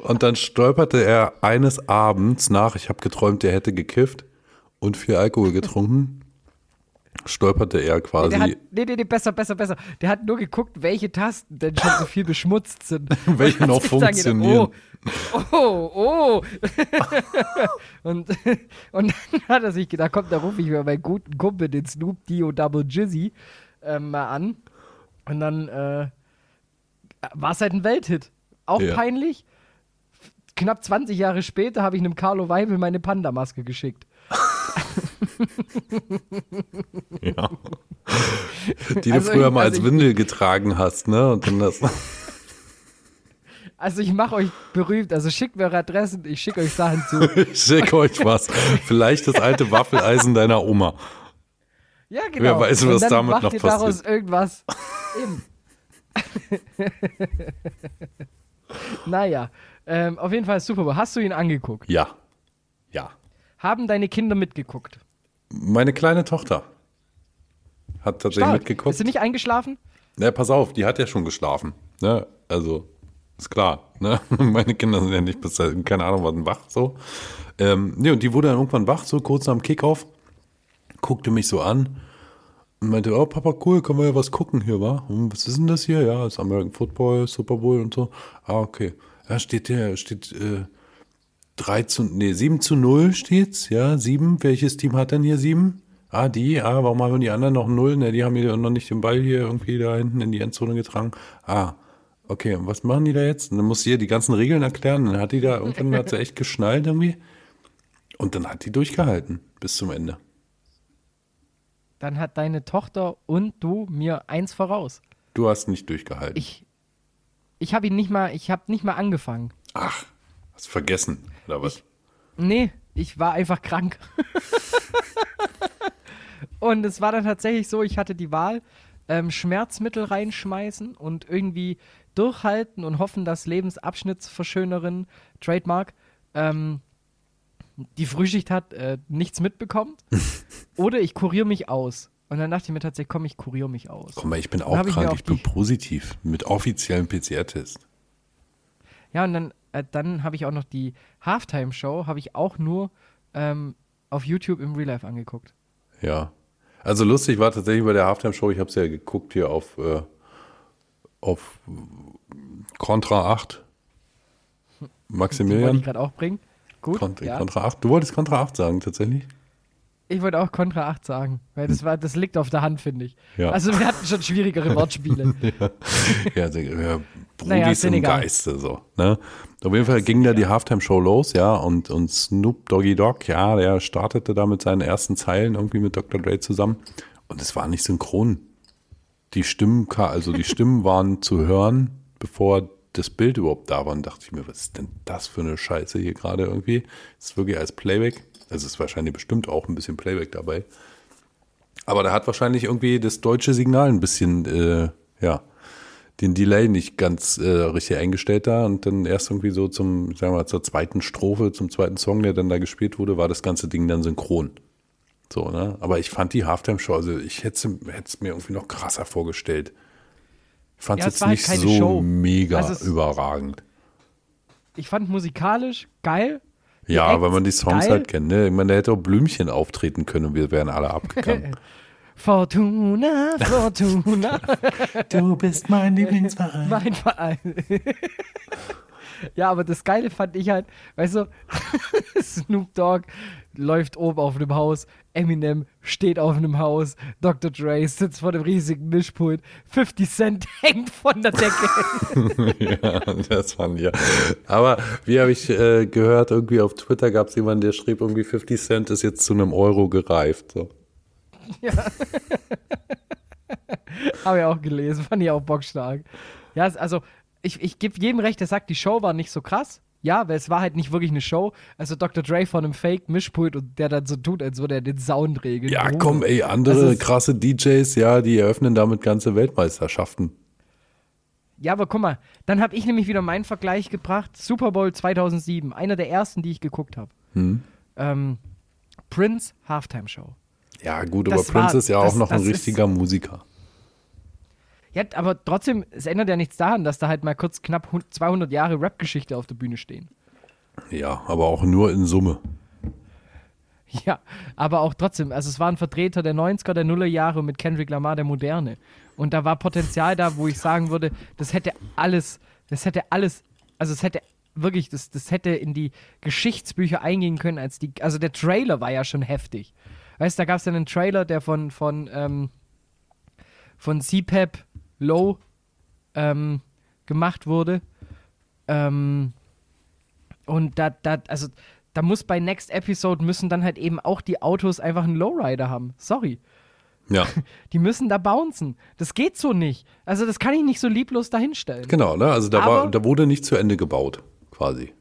Und dann stolperte er eines Abends nach, ich habe geträumt, er hätte gekifft und viel Alkohol getrunken, stolperte er quasi. Der hat, nee, nee, nee, besser, besser, besser. Der hat nur geguckt, welche Tasten denn schon so viel beschmutzt sind. [laughs] Welche noch dann gedacht, funktionieren. Oh, oh, oh. [laughs] und, und dann hat er sich gedacht, komm, da rufe ich mir meinen guten Kumpel, den Snoop Dio Double Jizzy, ähm, mal an. Und dann äh, war es halt ein Welthit. Auch Ja. peinlich. Knapp 20 Jahre später habe ich einem Carlo Weibel meine Panda-Maske geschickt. [laughs] [laughs] ja. Die du Also früher ich- mal also als ich- Windel getragen hast, ne? Und dann das. Also ich mache euch berühmt, also schickt mir eure Adressen, ich schicke euch Sachen zu. [laughs] Ich schick euch was. Vielleicht das alte Waffeleisen deiner Oma. Ja, genau. Wer weiß, was damit macht noch ihr daraus passiert. irgendwas. Eben. [laughs] naja, ähm, auf jeden Fall Super Bowl. Hast du ihn angeguckt? Ja. Ja. Haben deine Kinder mitgeguckt? Meine kleine Tochter hat tatsächlich Stark. mitgeguckt. Ist sie nicht eingeschlafen? Na, pass auf, die hat ja schon geschlafen. Ne? Also, ist klar. Ne? [laughs] Meine Kinder sind ja nicht bis, dahin, keine Ahnung, was wach so. Ähm, nee, und die wurde dann irgendwann wach, so kurz nach dem Kickoff, guckte mich so an und meinte, oh Papa, cool, können wir ja was gucken hier, wa? Hm, was ist denn das hier? Ja, das ist American Football, Super Bowl und so. Ah, okay. Ja, steht hier, steht, äh, 3 zu, nee, 7 zu 0 steht's, ja, 7. Welches Team hat denn hier 7? Ah, die, ah, warum haben die anderen noch 0? Ne, die haben hier noch nicht den Ball hier irgendwie da hinten in die Endzone getragen. Ah, okay, und was machen die da jetzt? Und dann muss sie ihr die ganzen Regeln erklären. Dann hat die da, irgendwann hat sie echt geschnallt irgendwie. Und dann hat die durchgehalten bis zum Ende. Dann hat deine Tochter und du mir eins voraus. Du hast nicht durchgehalten. Ich, ich habe ihn nicht mal, ich habe nicht mal angefangen. Ach, hast vergessen, oder was? Nee, ich war einfach krank. [laughs] und es war dann tatsächlich so, ich hatte die Wahl, ähm, Schmerzmittel reinschmeißen und irgendwie durchhalten und hoffen, dass Lebensabschnittsverschönerin, Trademark, ähm, die Frühschicht hat, äh, nichts mitbekommt. [laughs] Oder ich kuriere mich aus. Und dann dachte ich mir tatsächlich, komm, ich kuriere mich aus. Guck mal, ich bin auch ich krank, auf ich bin positiv mit offiziellem PCR-Test. Ja, und dann, äh, dann habe ich auch noch die Halftime-Show, habe ich auch nur ähm, auf YouTube im Real Life angeguckt. Ja. Also lustig war tatsächlich bei der Halftime-Show, ich habe es ja geguckt hier auf, äh, auf Contra 8. Die wollte Maximilian. ich gerade auch bringen. Gut, Contra, ja. Contra 8. Du wolltest Contra 8 sagen, tatsächlich? Ich wollte auch Contra 8 sagen, weil das war, das liegt auf der Hand, finde ich. Ja. Also wir hatten schon schwierigere [laughs] Wortspiele. Ja, also, ja Brudis Naja, ist im. Geiste, so. Ne? Auf jeden Fall ging da die Halftime-Show los, ja, und, und Snoop Doggy Dogg, ja, der startete da mit seinen ersten Zeilen irgendwie mit Dr. Dre zusammen. Und es war nicht synchron. Die Stimmen, also die [laughs] Stimmen waren zu hören, bevor das Bild überhaupt da war. Und dachte ich mir, was ist denn das für eine Scheiße hier gerade irgendwie? Ist wirklich als Playback. Also ist wahrscheinlich bestimmt auch ein bisschen Playback dabei. Aber da hat wahrscheinlich irgendwie das deutsche Signal ein bisschen, äh, ja, den Delay nicht ganz äh, richtig eingestellt da und dann erst irgendwie so zum, sagen wir mal, zur zweiten Strophe, zum zweiten Song, der dann da gespielt wurde, war das ganze Ding dann synchron. So, ne? Aber ich fand die Halftime-Show, also ich hätte es mir irgendwie noch krasser vorgestellt. Ich fand es Ja, es jetzt halt nicht keine so Show. mega Also es- überragend. Ich fand musikalisch geil. Ja, weil man die Songs geil. halt kennt, ne? Ich meine, da hätte auch Blümchen auftreten können und wir wären alle abgegangen. [laughs] Fortuna, Fortuna, [laughs] du bist mein Lieblingsverein. mein Verein. [laughs] ja, aber das Geile fand ich halt, weißt du, Snoop Dogg läuft oben auf einem Haus, Eminem steht auf einem Haus, Dr. Dre sitzt vor dem riesigen Mischpult, 50 Cent [laughs] hängt von der Decke. [laughs] ja, das fand ich ja. Aber wie habe ich äh, gehört, irgendwie auf Twitter gab es jemanden, der schrieb, irgendwie 50 Cent ist jetzt zu einem Euro gereift. So. [laughs] Habe ich auch gelesen, fand ich auch bockstark. Ja, also ich, ich gebe jedem recht, der sagt, die Show war nicht so krass. Ja, weil es war halt nicht wirklich eine Show. Also Dr. Dre von einem Fake-Mischpult und der dann so tut, als würde er den Sound regeln. Ja, komm, ey, andere Also krasse DJs, ja, die eröffnen damit ganze Weltmeisterschaften. Ja, aber guck mal, dann habe ich nämlich wieder meinen Vergleich gebracht. Super Bowl 2007, einer der ersten, die ich geguckt habe. Hm. Ähm, Prince Halftime Show. Ja, gut, aber Das Prince war- ist ja das- auch noch ein das ist- richtiger Musiker. Ja, aber trotzdem, es ändert ja nichts daran, dass da halt mal kurz knapp hun- 200 Jahre Rap-Geschichte auf der Bühne stehen. Ja, aber auch nur in Summe. [laughs] Ja, aber auch trotzdem, also es war ein Vertreter der 90er, der Nullerjahre mit Kendrick Lamar, der Moderne. Und da war Potenzial da, wo ich sagen würde, das hätte alles, das hätte alles, also es hätte wirklich, das, das hätte in die Geschichtsbücher eingehen können, als die, also der Trailer war ja schon heftig. Weißt du, da gab es dann einen Trailer, der von, von, ähm, von CPAP Low ähm, gemacht wurde. Ähm, und da, da, also, da muss bei Next Episode müssen dann halt eben auch die Autos einfach einen Lowrider haben. Sorry. Ja, [laughs] Die müssen da bouncen. Das geht so nicht. Also, das kann ich nicht so lieblos dahinstellen. genau, ne? Also da, war, Aber- da wurde nicht zu Ende gebaut, quasi.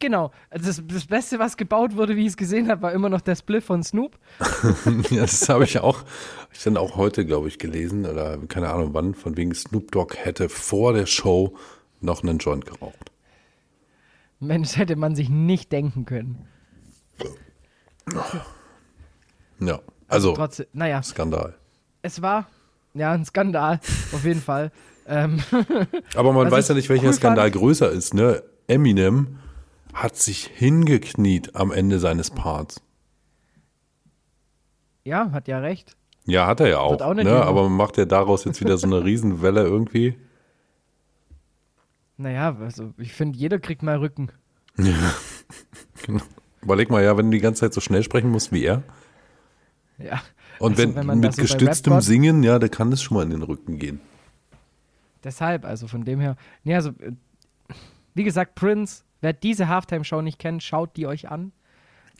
Genau. Also das, das Beste, was gebaut wurde, wie ich es gesehen habe, war immer noch der Split von Snoop. [laughs] ja, das habe ich auch, hab ich dann auch heute, glaube ich, gelesen, oder keine Ahnung wann, von wegen Snoop Dogg hätte vor der Show noch einen Joint geraucht. Mensch, hätte man sich nicht denken können. Ja, also Trotzdem, naja, Skandal. es war ja ein Skandal, auf jeden Fall. Ähm, Aber man [laughs] weiß ja nicht, welcher cool Skandal fand- größer ist, ne? Eminem hat sich hingekniet am Ende seines Parts. ja, hat ja recht. Ja, hat er ja auch, auch ne? Aber macht ja daraus jetzt wieder so eine [laughs] Riesenwelle irgendwie. Naja, also ich finde, jeder kriegt mal Rücken. [laughs] Genau. Überleg mal, ja, wenn du die ganze Zeit so schnell sprechen musst wie er. Ja. Und Also, wenn, wenn mit so gestütztem Singen, ja, da kann es schon mal in den Rücken gehen. Deshalb, also von dem her. Nee, also, äh, wie gesagt, Prince, wer diese Halftime-Show nicht kennt, schaut die euch an.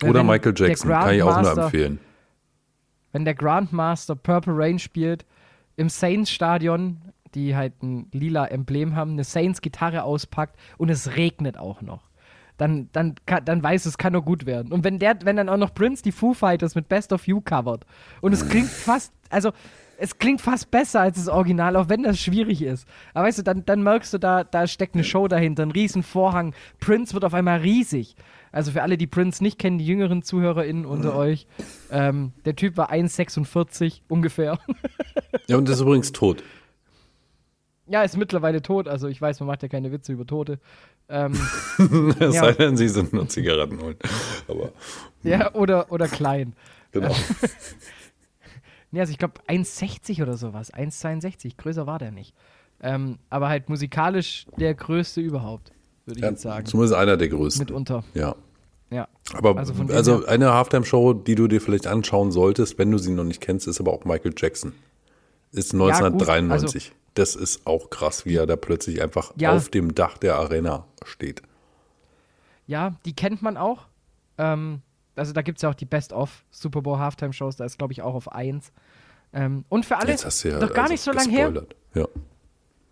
Oder wenn Michael Jackson, kann ich auch nur empfehlen. Wenn der Grandmaster Purple Rain spielt, im Saints-Stadion, die halt ein lila Emblem haben, eine Saints-Gitarre auspackt und es regnet auch noch. Dann, dann, dann weiß es, kann nur gut werden. Und wenn der, wenn dann auch noch Prince die Foo Fighters mit Best of You covert und es klingt fast, also es klingt fast besser als das Original, auch wenn das schwierig ist. Aber weißt du, dann, dann merkst du, da, da steckt eine Show dahinter, ein riesen Vorhang. Prince wird auf einmal riesig. Also für alle, die Prince nicht kennen, die jüngeren ZuhörerInnen unter euch, ähm, der Typ war 1,46 ungefähr. Ja, und das ist übrigens tot. ja, ist mittlerweile tot, also ich weiß, man macht ja keine Witze über Tote. Ähm, [laughs] Es Ja. sei denn, sie sind nur Zigaretten holen. Aber ja, oder, oder klein. genau. [laughs] Nee, also ich glaube 1,60 oder sowas. 1,62. Größer war der nicht. Ähm, aber halt musikalisch der größte überhaupt, würde ich Ja, jetzt sagen. zumindest einer der größten. Mitunter. Ja. Ja. Aber Also also, eine Halftime-Show, die du dir vielleicht anschauen solltest, wenn du sie noch nicht kennst, ist aber auch Michael Jackson. Ist gut, 1993. das ist auch krass, wie er da plötzlich einfach Ja. auf dem Dach der Arena steht. Ja, die kennt man auch. Ähm, also da gibt es ja auch die Best-of Super Bowl Halftime-Shows, da ist, glaube ich, auch auf 1. Ähm, und für alle, ja noch gar also nicht so lange her. Ja.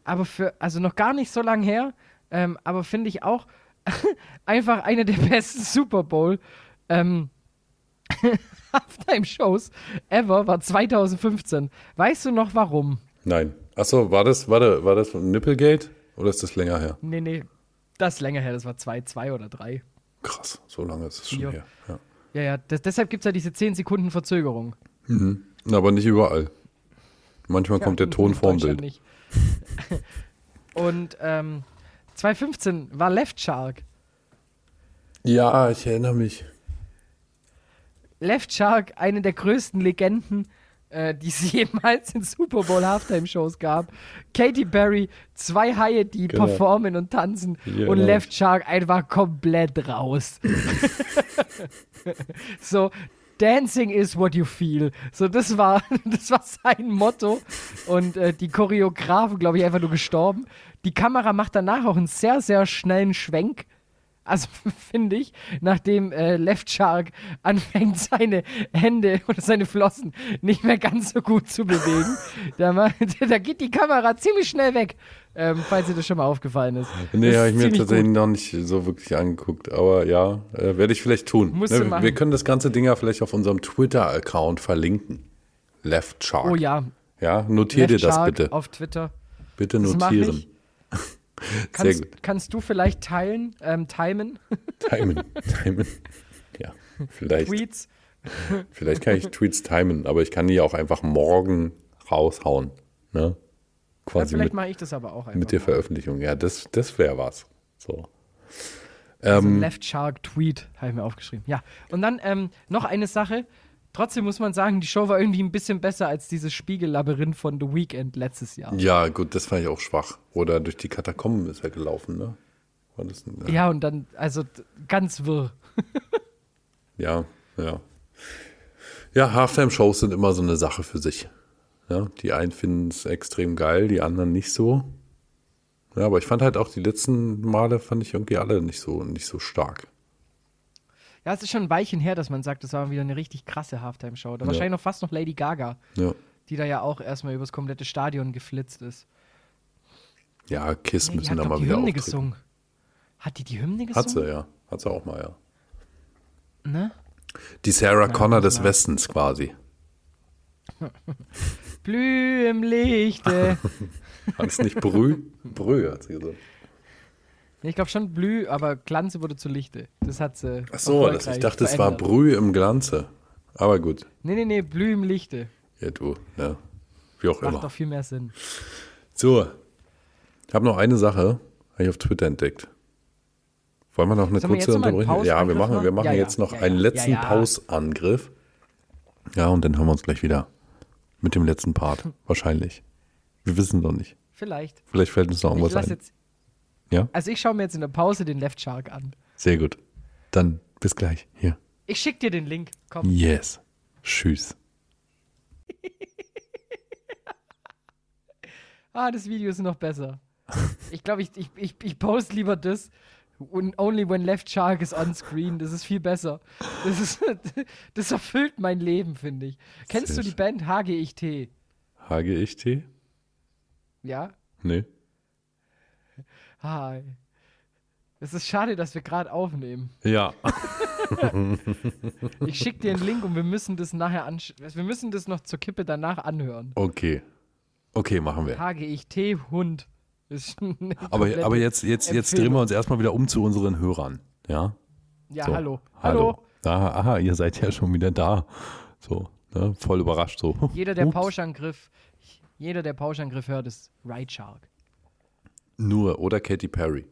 aber für, also noch gar nicht so lange her, ähm, aber finde ich auch [laughs] einfach eine der besten Super Bowl ähm, [laughs] Halftime-Shows ever war 2015. Weißt du noch warum? Nein. Achso, war das, war, das, war das Nipplegate oder ist das länger her? Nee, nee, das ist länger her, das war 2, 2 oder 3. Krass, so lange ist es schon Ja. her. Ja. Ja, ja, das, deshalb gibt es ja diese 10 Sekunden Verzögerung. Aber nicht überall. Manchmal kommt der Ton vorm Bild. nicht. [laughs] Und ähm, 2015 war Left Shark. Ja, ich erinnere mich. Left Shark, eine der größten Legenden, äh, die es [laughs] jemals in Super Bowl Halftime-Shows gab. Katy Perry, zwei Haie, die Genau. performen und tanzen Ja, und genau. Left Shark einfach komplett raus. [laughs] so, Dancing is what you feel. So, das war, [laughs] das war sein Motto. Und äh, die Choreografen, glaube ich, einfach nur gestorben. Die Kamera macht danach auch einen sehr, sehr schnellen Schwenk. Also [laughs] finde ich, nachdem äh, Left Shark anfängt, seine Hände oder seine Flossen nicht mehr ganz so gut zu bewegen, [laughs] da, [laughs] da geht die Kamera ziemlich schnell weg, ähm, falls dir das schon mal aufgefallen ist. Nee, habe ich mir tatsächlich gut. noch nicht so wirklich angeguckt. Aber ja, äh, werde ich vielleicht tun. Ne, machen. wir können das ganze Ding ja vielleicht auf unserem Twitter-Account verlinken. Left Shark. Oh ja, Ja, notier dir Left das Shark bitte. auf Twitter. Bitte notieren. Kannst, kannst du vielleicht teilen, ähm, timen, [laughs] Timen. Timen. Ja, vielleicht. Tweets? Vielleicht kann ich Tweets timen, aber ich kann die auch einfach morgen raushauen. Ne? Ja, Quasi vielleicht mit, mache ich das aber auch einfach. mit der. Veröffentlichung. Ja, das, das wäre was. So. Also Ähm, Left Shark Tweet habe ich mir aufgeschrieben. Ja, und dann ähm, noch eine Sache. Trotzdem muss man sagen, die Show war irgendwie ein bisschen besser als dieses Spiegellabyrinth von The Weeknd letztes Jahr. ja, gut, das fand ich auch schwach. Oder durch die Katakomben ist er gelaufen, ne? Das, ein- Ja, und dann, also ganz wirr. [laughs] Ja, ja. Ja, Halftime-Shows sind immer so eine Sache für sich. Ja, die einen finden es extrem geil, die anderen nicht so. Ja, aber ich fand halt auch die letzten Male fand ich irgendwie alle nicht so, nicht so stark. Ja, es ist schon ein Weilchen her, dass man sagt, das war wieder eine richtig krasse Halftime-Show. Da Ja. wahrscheinlich noch fast noch Lady Gaga, Ja, die da ja auch erstmal übers komplette Stadion geflitzt ist. ja Kiss Nee, müssen da mal die wieder Hymne auftreten. gesungen. Hat die die Hymne gesungen? Hat sie, ja. Hat sie auch mal, ja. Ne? Die Sarah Connor des. Westens quasi. [laughs] Blüh im Lichte. [laughs] Hat es nicht Brü? Brü, hat sie gesagt. Ich glaube schon Blüh, aber Glanze wurde zu Lichte. Das hat sie. Ach so, das, ich dachte, es war verändert. Brü im Glanze. Aber gut. Nee, nee, nee, Blüh im Lichte. Ja, du, ne? Wie auch Macht immer. doch viel mehr Sinn. So, ich habe noch eine Sache, habe ich auf Twitter entdeckt. Wollen wir noch eine Sollen kurze Unterbrechung? Ja, wir machen, wir machen? Ja, ja, jetzt noch ja, einen ja, letzten ja, ja. Pausangriff. Ja, und dann hören wir uns gleich wieder mit dem letzten Part. [laughs] Wahrscheinlich. Wir wissen noch nicht. Vielleicht. Vielleicht fällt uns noch irgendwas ein. jetzt, Ja, also ich schaue mir jetzt in der Pause den Left Shark an. sehr gut. Dann bis gleich. Hier. Ich schick dir den Link. Komm. Yes. Tschüss. [laughs] Ah, das Video ist noch besser. Ich glaube, ich, ich, ich, ich poste lieber das. Only when left shark is on screen. Das ist viel besser. Das, ist, [laughs] das erfüllt mein Leben, finde ich. Kennst Sehr du die. Band HGIT? HGIT? Ja? Nee. Hi. Es ist schade, dass wir gerade aufnehmen. Ja. [laughs] Ich schicke dir einen Link und wir müssen das nachher ansch Wir müssen das noch zur Kippe danach anhören. Okay. Okay, machen wir. HGIT Hund. [laughs] Ist eine Aber, aber jetzt, jetzt, jetzt drehen wir uns erstmal wieder um zu unseren Hörern. Ja? Ja, So. hallo. Hallo. Hallo. Aha, aha, ihr seid ja schon wieder da. So, ne? voll überrascht so. Jeder, der. Pauschangriff, jeder, der Pauschangriff hört, ist Right Shark. Nur, oder Katy Perry.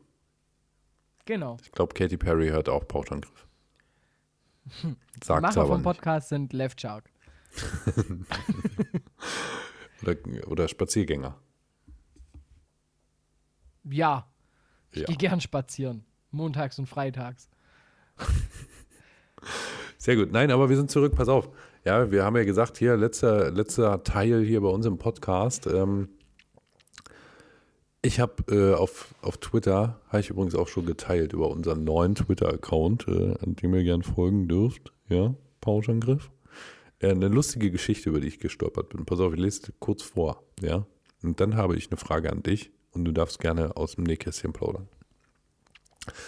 Genau. Ich glaube, Katy Perry hört auch Pauschangriff. [laughs] Die Sagt Macher aber vom nicht. Podcast sind Left Shark. [laughs] Oder, oder Spaziergänger. Ja. Ich Ja. gehe gern spazieren. Montags und freitags. [laughs] Sehr gut. Nein, aber wir sind zurück. Pass auf. Ja, wir haben ja gesagt, hier, letzter, letzter Teil hier bei uns im Podcast. Ähm, ich habe äh, auf, auf Twitter, habe ich übrigens auch schon geteilt über unseren neuen Twitter-Account, äh, an dem ihr gern folgen dürft. Ja, Pauschangriff. Äh, eine lustige Geschichte, über die ich gestolpert bin. Pass auf, ich lese kurz vor. Ja. Und dann habe ich eine Frage an dich und du darfst gerne aus dem Nähkästchen plaudern.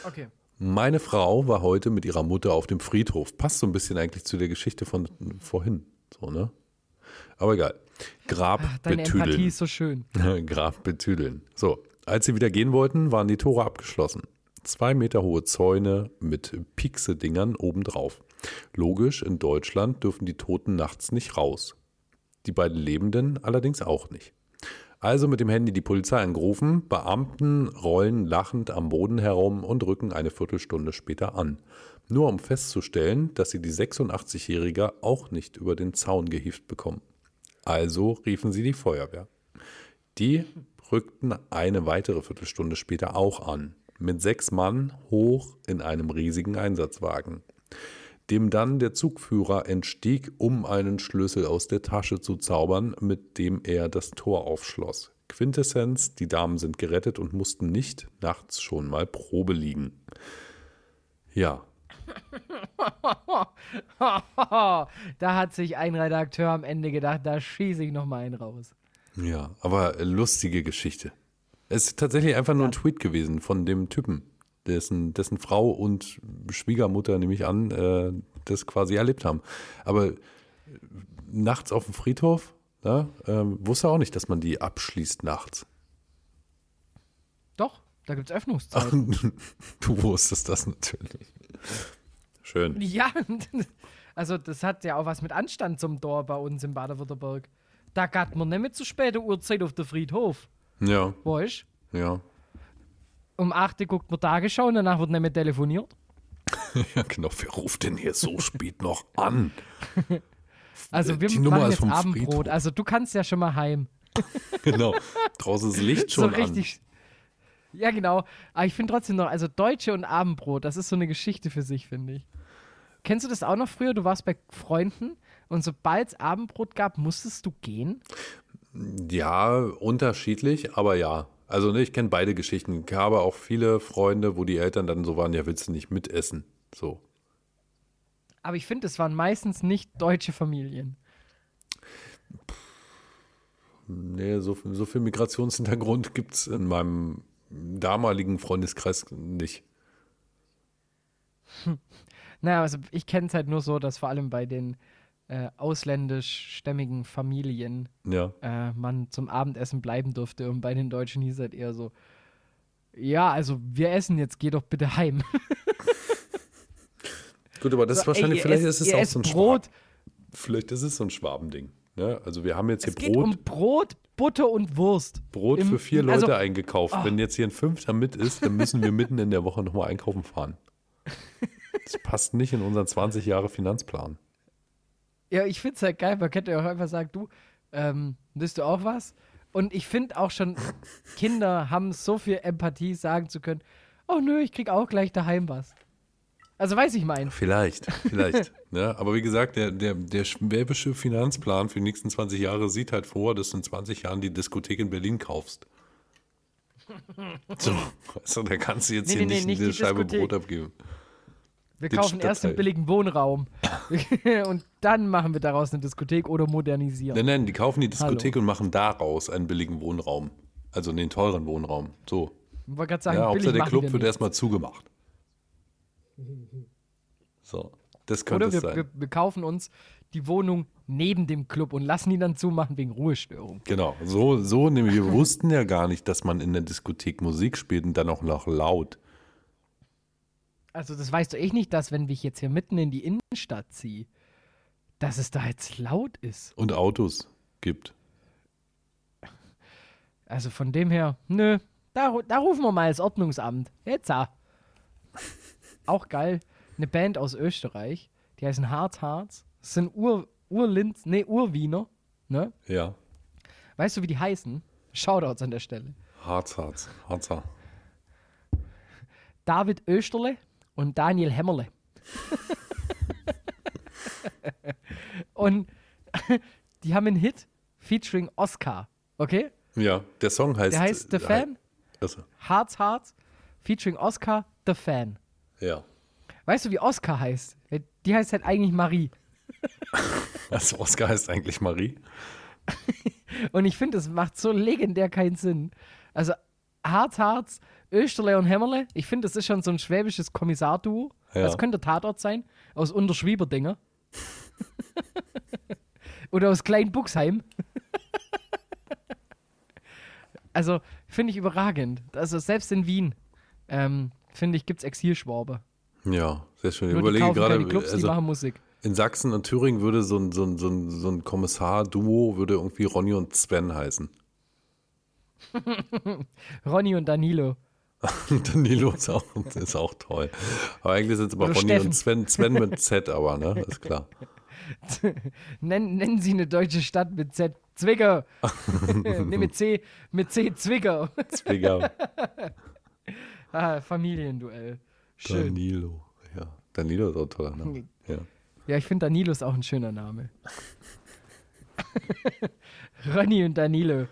Okay. Meine Frau war heute mit ihrer Mutter auf dem Friedhof. Passt so ein bisschen eigentlich zu der Geschichte von vorhin. So, ne? Aber egal. Grab Deine Empathie betüdeln. ist so schön. [laughs] Grab betüdeln. So, als sie wieder gehen wollten, waren die Tore abgeschlossen. Zwei Meter hohe Zäune mit Piekse-Dingern obendrauf. Logisch, in Deutschland dürfen die Toten nachts nicht raus. Die beiden Lebenden allerdings auch nicht. Also mit dem Handy die Polizei angerufen, Beamten rollen lachend am Boden herum und rücken eine Viertelstunde später an. Nur um festzustellen, dass sie die 86-Jährige auch nicht über den Zaun gehievt bekommen. Also riefen sie die Feuerwehr. Die rückten eine weitere Viertelstunde später auch an, mit sechs Mann hoch in einem riesigen Einsatzwagen, dem dann der Zugführer entstieg, um einen Schlüssel aus der Tasche zu zaubern, mit dem er das Tor aufschloss. Quintessenz, die Damen sind gerettet und mussten nicht nachts schon mal Probe liegen. Ja, [laughs] da hat sich ein Redakteur am Ende gedacht, da schieße ich noch mal einen raus. Ja, aber lustige Geschichte. Es ist tatsächlich einfach nur ein Tweet gewesen von dem Typen, dessen, dessen Frau und Schwiegermutter, nehme ich an, äh, das quasi erlebt haben. Aber äh, nachts auf dem Friedhof, ja, ähm, wusste auch nicht, dass man die abschließt nachts. Doch, da gibt es Öffnungszeiten. [laughs] du wusstest das natürlich. Schön. ja, [laughs] also das hat ja auch was mit Anstand zum Tor bei uns in Baden-Württemberg. Da geht man nicht mit zu später Uhrzeit auf den Friedhof. Ja, Weißt ja. Um 8 Uhr guckt man Tagesschau und danach wird nicht mehr telefoniert. [laughs] Ja, genau. Wer ruft denn hier so spät noch an? [laughs] Also wir Die Nummer machen ist jetzt vom Abendbrot. Friedhof. Also du kannst ja schon mal heim. Genau. Draußen ist Licht schon so richtig. Ja, genau. Aber ich finde trotzdem noch, also Deutsche und Abendbrot, das ist so eine Geschichte für sich, finde ich. Kennst du das auch noch früher? Du warst bei Freunden und sobald es Abendbrot gab, musstest du gehen? Ja, unterschiedlich, aber ja. Also ne, ich kenne beide Geschichten. Ich habe auch viele Freunde, wo die Eltern dann so waren, ja, willst du nicht mitessen? So. Aber ich finde, es waren meistens nicht deutsche Familien. Nee, so, so viel Migrationshintergrund gibt es in meinem damaligen Freundeskreis nicht. Naja, also ich kenne es halt nur so, dass vor allem bei den äh, ausländischstämmigen Familien Ja. äh, man zum Abendessen bleiben durfte und bei den Deutschen hieß halt eher so, ja, also wir essen jetzt, geh doch bitte heim. [laughs] Gut, aber das ist So, ey, wahrscheinlich, ihr vielleicht esst- ist es auch so ein Brot. Schwab. Vielleicht ist es so ein Schwabending. Ne? Also wir haben jetzt hier Es geht Brot, um Brot, Butter und Wurst. Brot im- für vier Leute also- eingekauft. Wenn jetzt hier ein Fünfter mit ist, dann müssen wir mitten in der Woche nochmal einkaufen fahren. [laughs] Das passt nicht in unseren 20 Jahre Finanzplan. Ja, ich find's halt geil, man könnte ja auch einfach sagen, du, ähm, willst du auch was? Und ich finde auch schon, Kinder haben so viel Empathie, sagen zu können, oh nö, ich krieg auch gleich daheim was. Also weiß ich mein. Vielleicht, vielleicht. ja, [laughs] aber wie gesagt, der, der, der schwäbische Finanzplan für die nächsten 20 Jahre sieht halt vor, dass du in 20 Jahren die Diskothek in Berlin kaufst. So, also, da kannst du jetzt Nee, hier nee, nicht, nicht eine die Scheibe Diskothek. Brot abgeben. Wir Den kaufen erst Stadtteil. einen billigen Wohnraum. [laughs] und dann machen wir daraus eine Diskothek oder modernisieren. Nein, nein, die kaufen die Diskothek Hallo. und machen daraus einen billigen Wohnraum. Also den teuren Wohnraum. So. Ich wollte gerade sagen, Ja, Hauptsache der Club wir wird erstmal zugemacht. [laughs] So, das könnte Oder wir, sein. wir, wir kaufen uns die Wohnung neben dem Club und lassen die dann zumachen wegen Ruhestörung. Genau, so, so nämlich. Wir wussten ja gar nicht, dass man in der Diskothek Musik spielt und dann auch noch laut. Also das weißt du echt nicht, dass wenn ich jetzt hier mitten in die Innenstadt ziehe, dass es da jetzt laut ist. Und Autos gibt. Also von dem her, nö, da, da rufen wir mal das Ordnungsamt. Jetzt ah. Auch geil, eine Band aus Österreich, die heißen Harz Harz. Das sind Ur, Urlinz, nee, Urwiener, ne? Ja. Weißt du, wie die heißen? Shoutouts an der Stelle. Harz, Harz, Harzer. David Österle und Daniel Hämmerle. [laughs] und [laughs] die haben einen Hit featuring Oscar, okay? Ja, der Song heißt. Der heißt The Fan, Also, Harz Harz, featuring Oscar, The Fan. Ja. Weißt du, wie Oscar heißt? Die heißt halt eigentlich Marie. [laughs] Also Oscar heißt eigentlich Marie. [laughs] Und ich finde, das macht so legendär keinen Sinn. Also Harz Harz, Österle und Hämmerle, ich finde, das ist schon so ein schwäbisches Kommissarduo. Ja. Das könnte Tatort sein, aus Unterschwieberdinger. [laughs] Oder aus Kleinbuchsheim. also, finde ich überragend. Also, selbst in Wien, ähm, finde ich, gibt es Exilschwabe. Ja, sehr schön. Ich die überlege gerade, Clubs, die also machen Musik. in Sachsen und Thüringen würde so ein, so ein, so ein, so ein Kommissar-Duo würde irgendwie Ronny und Sven heißen. [laughs] Ronny und Danilo. [laughs] Danilo ist auch, ist auch toll. Aber eigentlich sind es aber Oder Ronny Steffen. und Sven, Sven mit [laughs] Z, aber, ne? Ist klar. Nennen, nennen Sie eine deutsche Stadt mit Z. Zwickau. nee, mit C. Mit C. Zwickau. Zwickau. Ah, Familienduell. Schön. Danilo. Ja. Danilo ist auch ein toller Name. [laughs] Ja. Ja, ich finde Danilo ist auch ein schöner Name. [laughs] Ronny und Danilo.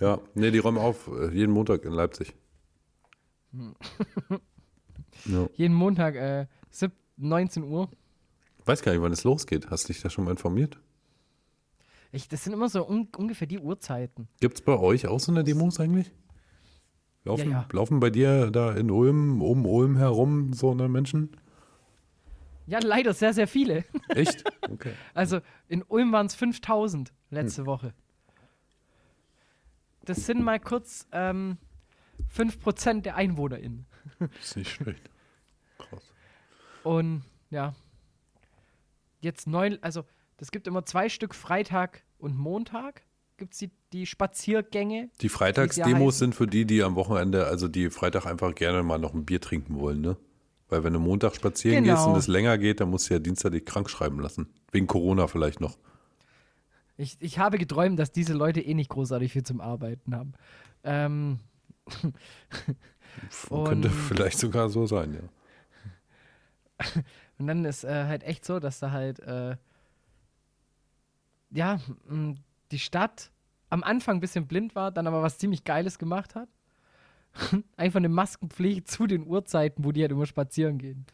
ja. Nee, die räumen auf, äh, jeden Montag in Leipzig. Ja. [laughs] Jeden Montag äh, sieb- 19 Uhr. Weiß gar nicht, wann es losgeht. Hast du dich da schon mal informiert? Ich, das sind immer so un ungefähr die Uhrzeiten. Gibt es bei euch auch so eine Demos eigentlich? Laufen, Ja, ja. laufen bei dir da in Ulm, um Ulm herum so eine Menschen? Ja, leider sehr, sehr viele. [laughs] Echt? Okay. Also in Ulm waren es 5000 Hm. letzte Woche. Das sind mal kurz ähm, 5% der EinwohnerInnen. [laughs] Ist nicht schlecht. Krass. Und ja, jetzt neun, also das gibt immer zwei Stück Freitag und Montag. Gibt es die, die Spaziergänge. Die Freitagsdemos sind für die, die am Wochenende, also die Freitag einfach gerne mal noch ein Bier trinken wollen, ne? Weil wenn du Montag spazieren Genau. gehst und es länger geht, dann musst du ja Dienstag dich krank schreiben lassen. Wegen Corona vielleicht noch. Ich, ich habe geträumt, dass diese Leute eh nicht großartig viel zum Arbeiten haben. Ähm, [laughs] Und- Könnte vielleicht sogar so sein, ja. [laughs] und dann ist äh, halt echt so, dass da halt, äh, ja, die Stadt am Anfang ein bisschen blind war, dann aber was ziemlich Geiles gemacht hat. [laughs] Einfach eine Maskenpflicht [laughs] zu den Uhrzeiten, wo die halt immer spazieren gehen.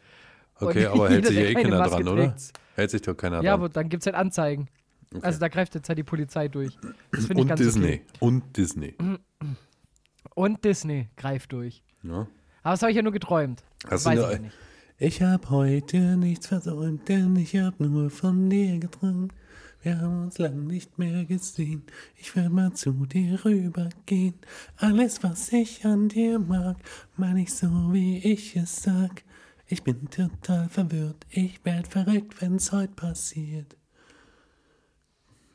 Okay, Und [laughs] aber hält sich ja eh keine keiner Maske dran, oder? trägt. Hält sich doch keiner Ja, dran. aber dann gibt es halt Anzeigen. Okay. Also da greift jetzt halt die Polizei durch. Das finde ich Und ganz Disney. okay. Und Disney. [clears throat] Und Disney greift durch. Ja. Aber das habe ich ja nur geträumt. Das Hast du weiß nur- ich ja nicht. Ich hab heute nichts versäumt, denn ich hab nur von dir geträumt. Wir haben uns lang nicht mehr gesehen. Ich will mal zu dir rübergehen. Alles, was ich an dir mag, mein ich so, wie ich es sag. Ich bin total verwirrt. Ich werd verrückt, wenn's heute passiert.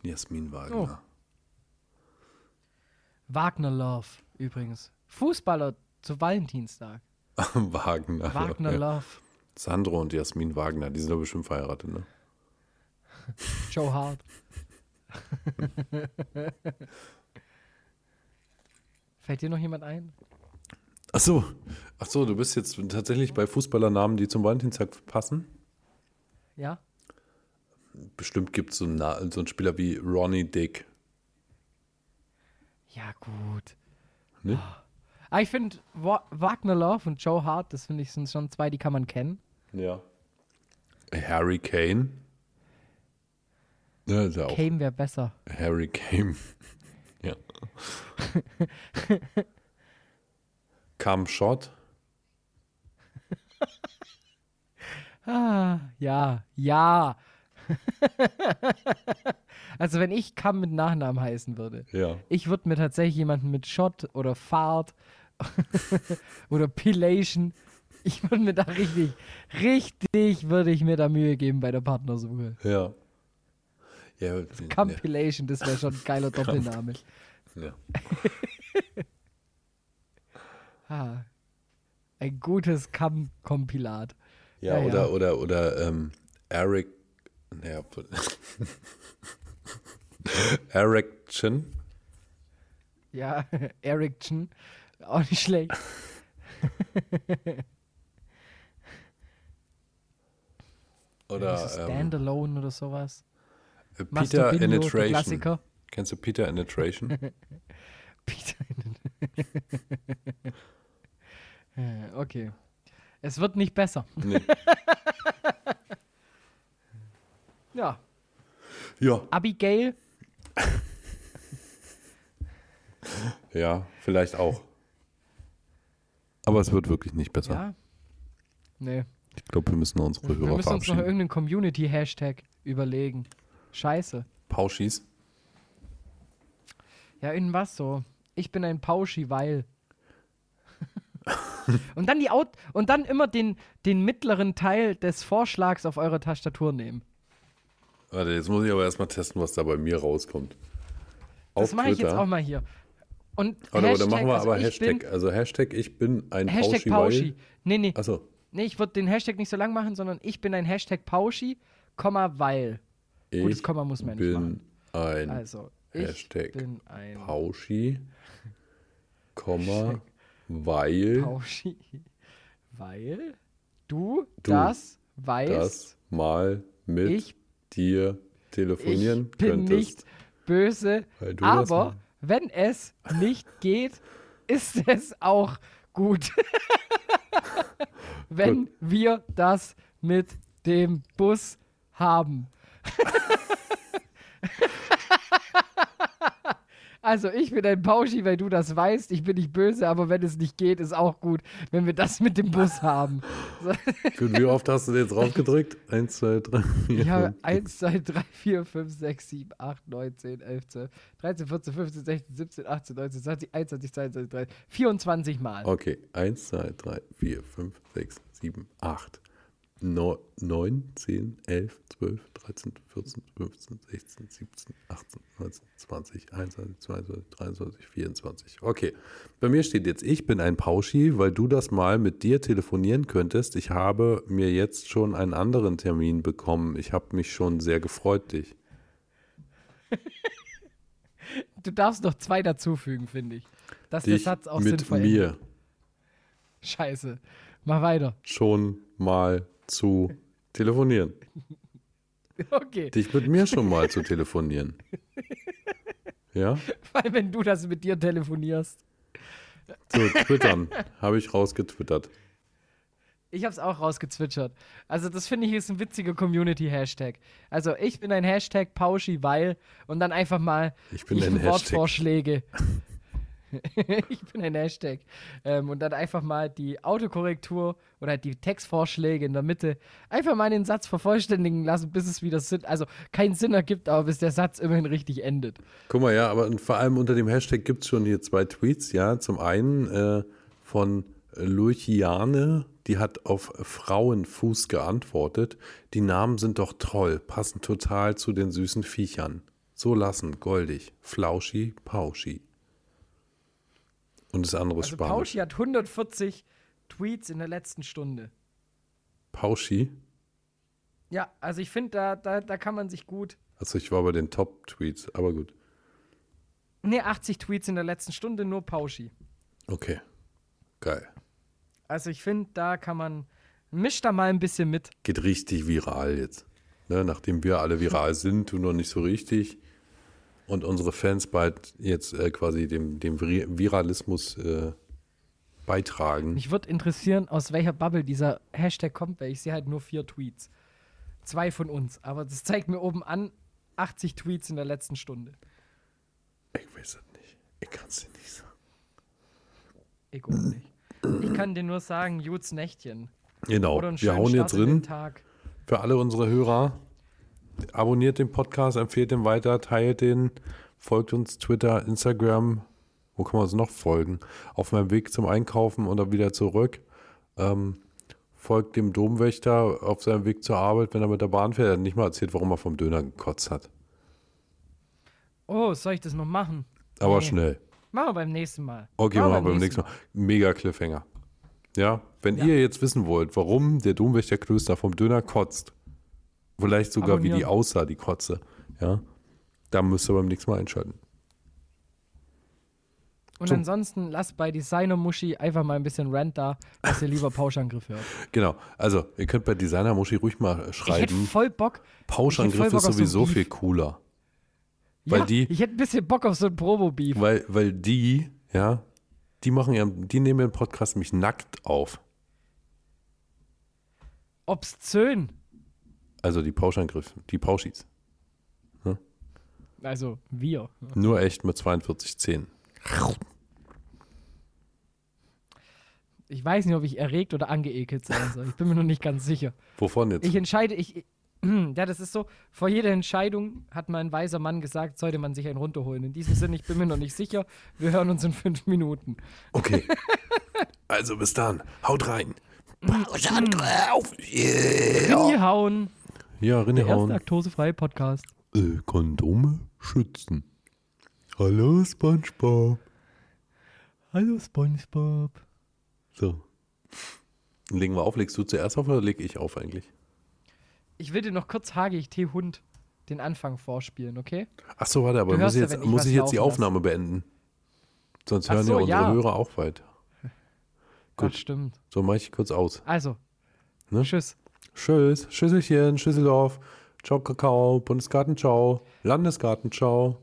Jasmin Wagner. Wagner Love übrigens. Fußballer zu Valentinstag. [laughs] Wagner. Wagner ja. Love. Sandro und Jasmin Wagner, die sind doch bestimmt verheiratet, ne? Joe Hart. Fällt dir noch jemand ein? Ach so. Ach so, du bist jetzt tatsächlich bei Fußballernamen, die zum Valentinstag passen? Ja? Bestimmt gibt es so, einen Na- so einen Spieler wie Ronnie Dick. Ja, gut. Ne? Aber ich finde, Wagner Love und Joe Hart, das finde ich, sind schon zwei, die kann man kennen. Ja. Harry Kane. Ja, ist ja auch Kane wäre besser. Harry Kane. [laughs] ja. Kam Shot. [laughs] Ah, ja, ja. [laughs] also wenn ich Kam mit Nachnamen heißen würde, Ja. ich würde mir tatsächlich jemanden mit Shot oder Fahrt oder Pilation, ich würde mir da richtig, richtig würde ich mir da Mühe geben bei der Partnersuche. Ja. Ja. Compilation, das wäre schon ein geiler Doppelname. ja. [laughs] Ah, ein gutes Kam-Kompilat. Ja, Ja, oder, ja. oder, oder ähm, Eric. Naja, [laughs] Eric Chin. Ja, [laughs] Eric auch nicht schlecht. Oder ähm, Standalone oder sowas. Äh, Peter Initration. Klassiker. Kennst du Peter Initration? [laughs] Peter. [laughs] Äh, okay. Es wird nicht besser. nee. [laughs] Ja. Ja, Abigail, ja, vielleicht auch. Aber es wird wirklich nicht besser. ja. Nee. Ich glaube, wir müssen unsere Wir Hörer müssen uns noch irgendeinen Community-Hashtag überlegen. Scheiße. Pauschis. Ja, irgendwas so. Ich bin ein Pauschi, weil. [laughs] und dann die Out und dann immer den, den mittleren Teil des Vorschlags auf eurer Tastatur nehmen. Warte, jetzt muss ich aber erstmal testen, was da bei mir rauskommt. Das Auf mache ich jetzt auch mal hier. Und dann Hashtag, machen wir also aber Hashtag. Bin, also Hashtag, ich bin ein Hashtag Pauschi, Pauschi. weil. Nee, nee. Achso, Nee, ich würde den Hashtag nicht so lang machen, sondern ich bin ein Hashtag Pauschi, Komma, weil. Gutes ich Komma muss man nicht bin ein Also, ich Hashtag bin ein Pauschi, Komma, weil Pauschi, weil du, Du das weißt. das mal mit ich- dir telefonieren ich bin könntest. nicht böse, aber wenn es nicht geht, ist es auch gut. [laughs] wenn Gut. wir das mit dem Bus haben. [laughs] Also ich bin ein Pauschi, weil du das weißt. Ich bin nicht böse, aber wenn es nicht geht, ist auch gut, wenn wir das mit dem Bus haben. [laughs] Gut, wie oft hast du jetzt draufgedrückt? Eins, zwei, drei, vier, Ich habe fünf. 1, 2, 3, 4, 5, 6, 7, 8, 9, 10, 11, 12, 13, 14, 15, 16, 17, 18, 19, 20, 21, 22, 23, 24 Mal. Okay, eins, zwei, drei, vier, fünf, sechs, sieben, acht, neun, neun, zehn, elf, zwölf, dreizehn, vierzehn, fünfzehn, sechzehn, siebzehn, achtzehn, neunzehn, zwanzig, einundzwanzig, zweiundzwanzig, dreiundzwanzig, vierundzwanzig. Okay, bei mir steht jetzt, ich bin ein Pauschi, weil du das mal mit dir telefonieren könntest. Ich habe mir jetzt schon einen anderen Termin bekommen. Ich habe mich schon sehr gefreut, dich. Du darfst noch zwei dazufügen, finde ich. Dass der Dich Satz auch mit sinnvoll mir endet. Scheiße. Mach weiter. schon mal zu telefonieren. [laughs] Okay. Dich mit mir schon mal zu telefonieren. [laughs] Ja? Weil wenn du das mit dir telefonierst. So, twittern. Habe ich rausgetwittert. Ich habe es auch rausgezwitschert. Also das finde ich ist ein witziger Community-Hashtag. Also ich bin ein Hashtag Pauschi, weil und dann einfach mal Ich bin ein Hashtag. Wortvorschläge. [laughs] [laughs] ich bin ein Hashtag. Ähm, und dann einfach mal die Autokorrektur oder die Textvorschläge in der Mitte einfach mal den Satz vervollständigen lassen, bis es wieder Sinn, also keinen Sinn ergibt, aber bis der Satz immerhin richtig endet. Guck mal, ja, aber vor allem unter dem Hashtag gibt es schon hier zwei Tweets, ja. Zum einen äh, von Luciane, die hat auf Frauenfuß geantwortet. Die Namen sind doch toll, passen total zu den süßen Viechern. So lassen, goldig, flauschi, pauschi. Und das andere ist Also Spanisch. Pauschi hat 140 Tweets in der letzten Stunde. Pauschi? Ja, also ich finde, da, da, da kann man sich gut. Also ich war bei den Top-Tweets, aber gut. Ne, 80 Tweets in der letzten Stunde, nur Pauschi. Okay. Geil. Also ich finde, da kann man, mischt da mal ein bisschen mit. Geht richtig viral jetzt. Ne, nachdem wir alle viral sind, du noch nicht so richtig. Und unsere Fans bald jetzt äh, quasi dem, dem Vir Viralismus äh, beitragen. Mich würde interessieren, aus welcher Bubble dieser Hashtag kommt, weil ich sehe halt nur vier Tweets. Zwei von uns, aber das zeigt mir oben an 80 Tweets in der letzten Stunde. Ich weiß es nicht. Ich kann es dir nicht sagen. Ich auch nicht. Ich kann dir nur sagen, Juts Nächtchen. Genau. Wir hauen Start jetzt drin. Für alle unsere Hörer, abonniert den Podcast, empfehlt den weiter, teilt den, folgt uns Twitter, Instagram. Wo kann man uns noch folgen? Auf meinem Weg zum Einkaufen oder wieder zurück. Ähm, folgt dem Domwächter auf seinem Weg zur Arbeit, wenn er mit der Bahn fährt. Er hat nicht mal erzählt, warum er vom Döner gekotzt hat. Oh, soll ich das noch machen? Aber Nee. schnell. Machen wir beim nächsten Mal. Okay, machen wir beim nächsten Mal. Mega Cliffhanger. Ja, wenn ihr jetzt wissen wollt, warum der Domwächterklöster vom Döner kotzt, vielleicht sogar wie die aussah, die Kotze, ja, dann müsst ihr beim nächsten Mal einschalten. Und So. ansonsten lasst bei Designer Muschi einfach mal ein bisschen Rant da, dass ihr lieber Pauschangriff hört. [laughs] Genau, also ihr könnt bei Designer Muschi ruhig mal Ich hätte schreiben, voll Bock. Pauschangriff voll ist Bock so sowieso Beef. viel cooler. Weil ja, die- ich hätte ein bisschen Bock auf so ein Probo-Beef. Weil, weil die, ja, die machen ja, die nehmen den Podcast mich nackt auf. Obszön. Also die Pauschangriff, die Pauschis. Also wir. Nur echt mit 42 Zähnen. Ich weiß nicht, ob ich erregt oder angeekelt sein soll. Ich bin mir noch nicht ganz sicher. Wovon jetzt? Ich entscheide, ich. [clears throat] Ja, das ist so, vor jeder Entscheidung hat mal ein weiser Mann gesagt, sollte man sich einen runterholen. In diesem Sinne, ich bin mir noch nicht sicher. Wir hören uns in fünf Minuten. Okay. [laughs] Also bis dann. Haut rein. Pauschangriff. Yeah. Hingehauen. Ja, Der erste reinhauen. laktosefreie Podcast. Äh, Kondome schützen. Hallo Spongebob. Hallo SpongeBob. So. Legen wir auf. Legst du zuerst auf oder leg ich auf eigentlich? Ich will dir noch kurz HGT Hund den Anfang vorspielen, okay? Ach so, warte, aber muss ich ja, jetzt, ich muss ich jetzt die Aufnahme beenden? Sonst Ach hören so, ja unsere ja. Hörer auch weiter. [laughs] Gut. Das stimmt. So mache ich kurz aus. Also, Ne? tschüss. Tschüss, Schüsselchen, Schüsseldorf, Ciao Kakao, Bundesgarten, ciao, Landesgarten, ciao,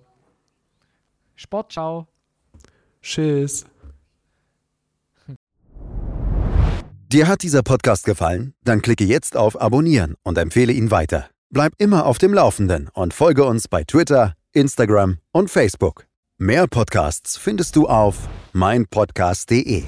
Sport, ciao. Tschüss. Dir hat dieser Podcast gefallen? Dann klicke jetzt auf Abonnieren und empfehle ihn weiter. Bleib immer auf dem Laufenden und folge uns bei Twitter, Instagram und Facebook. Mehr Podcasts findest du auf meinpodcast.de.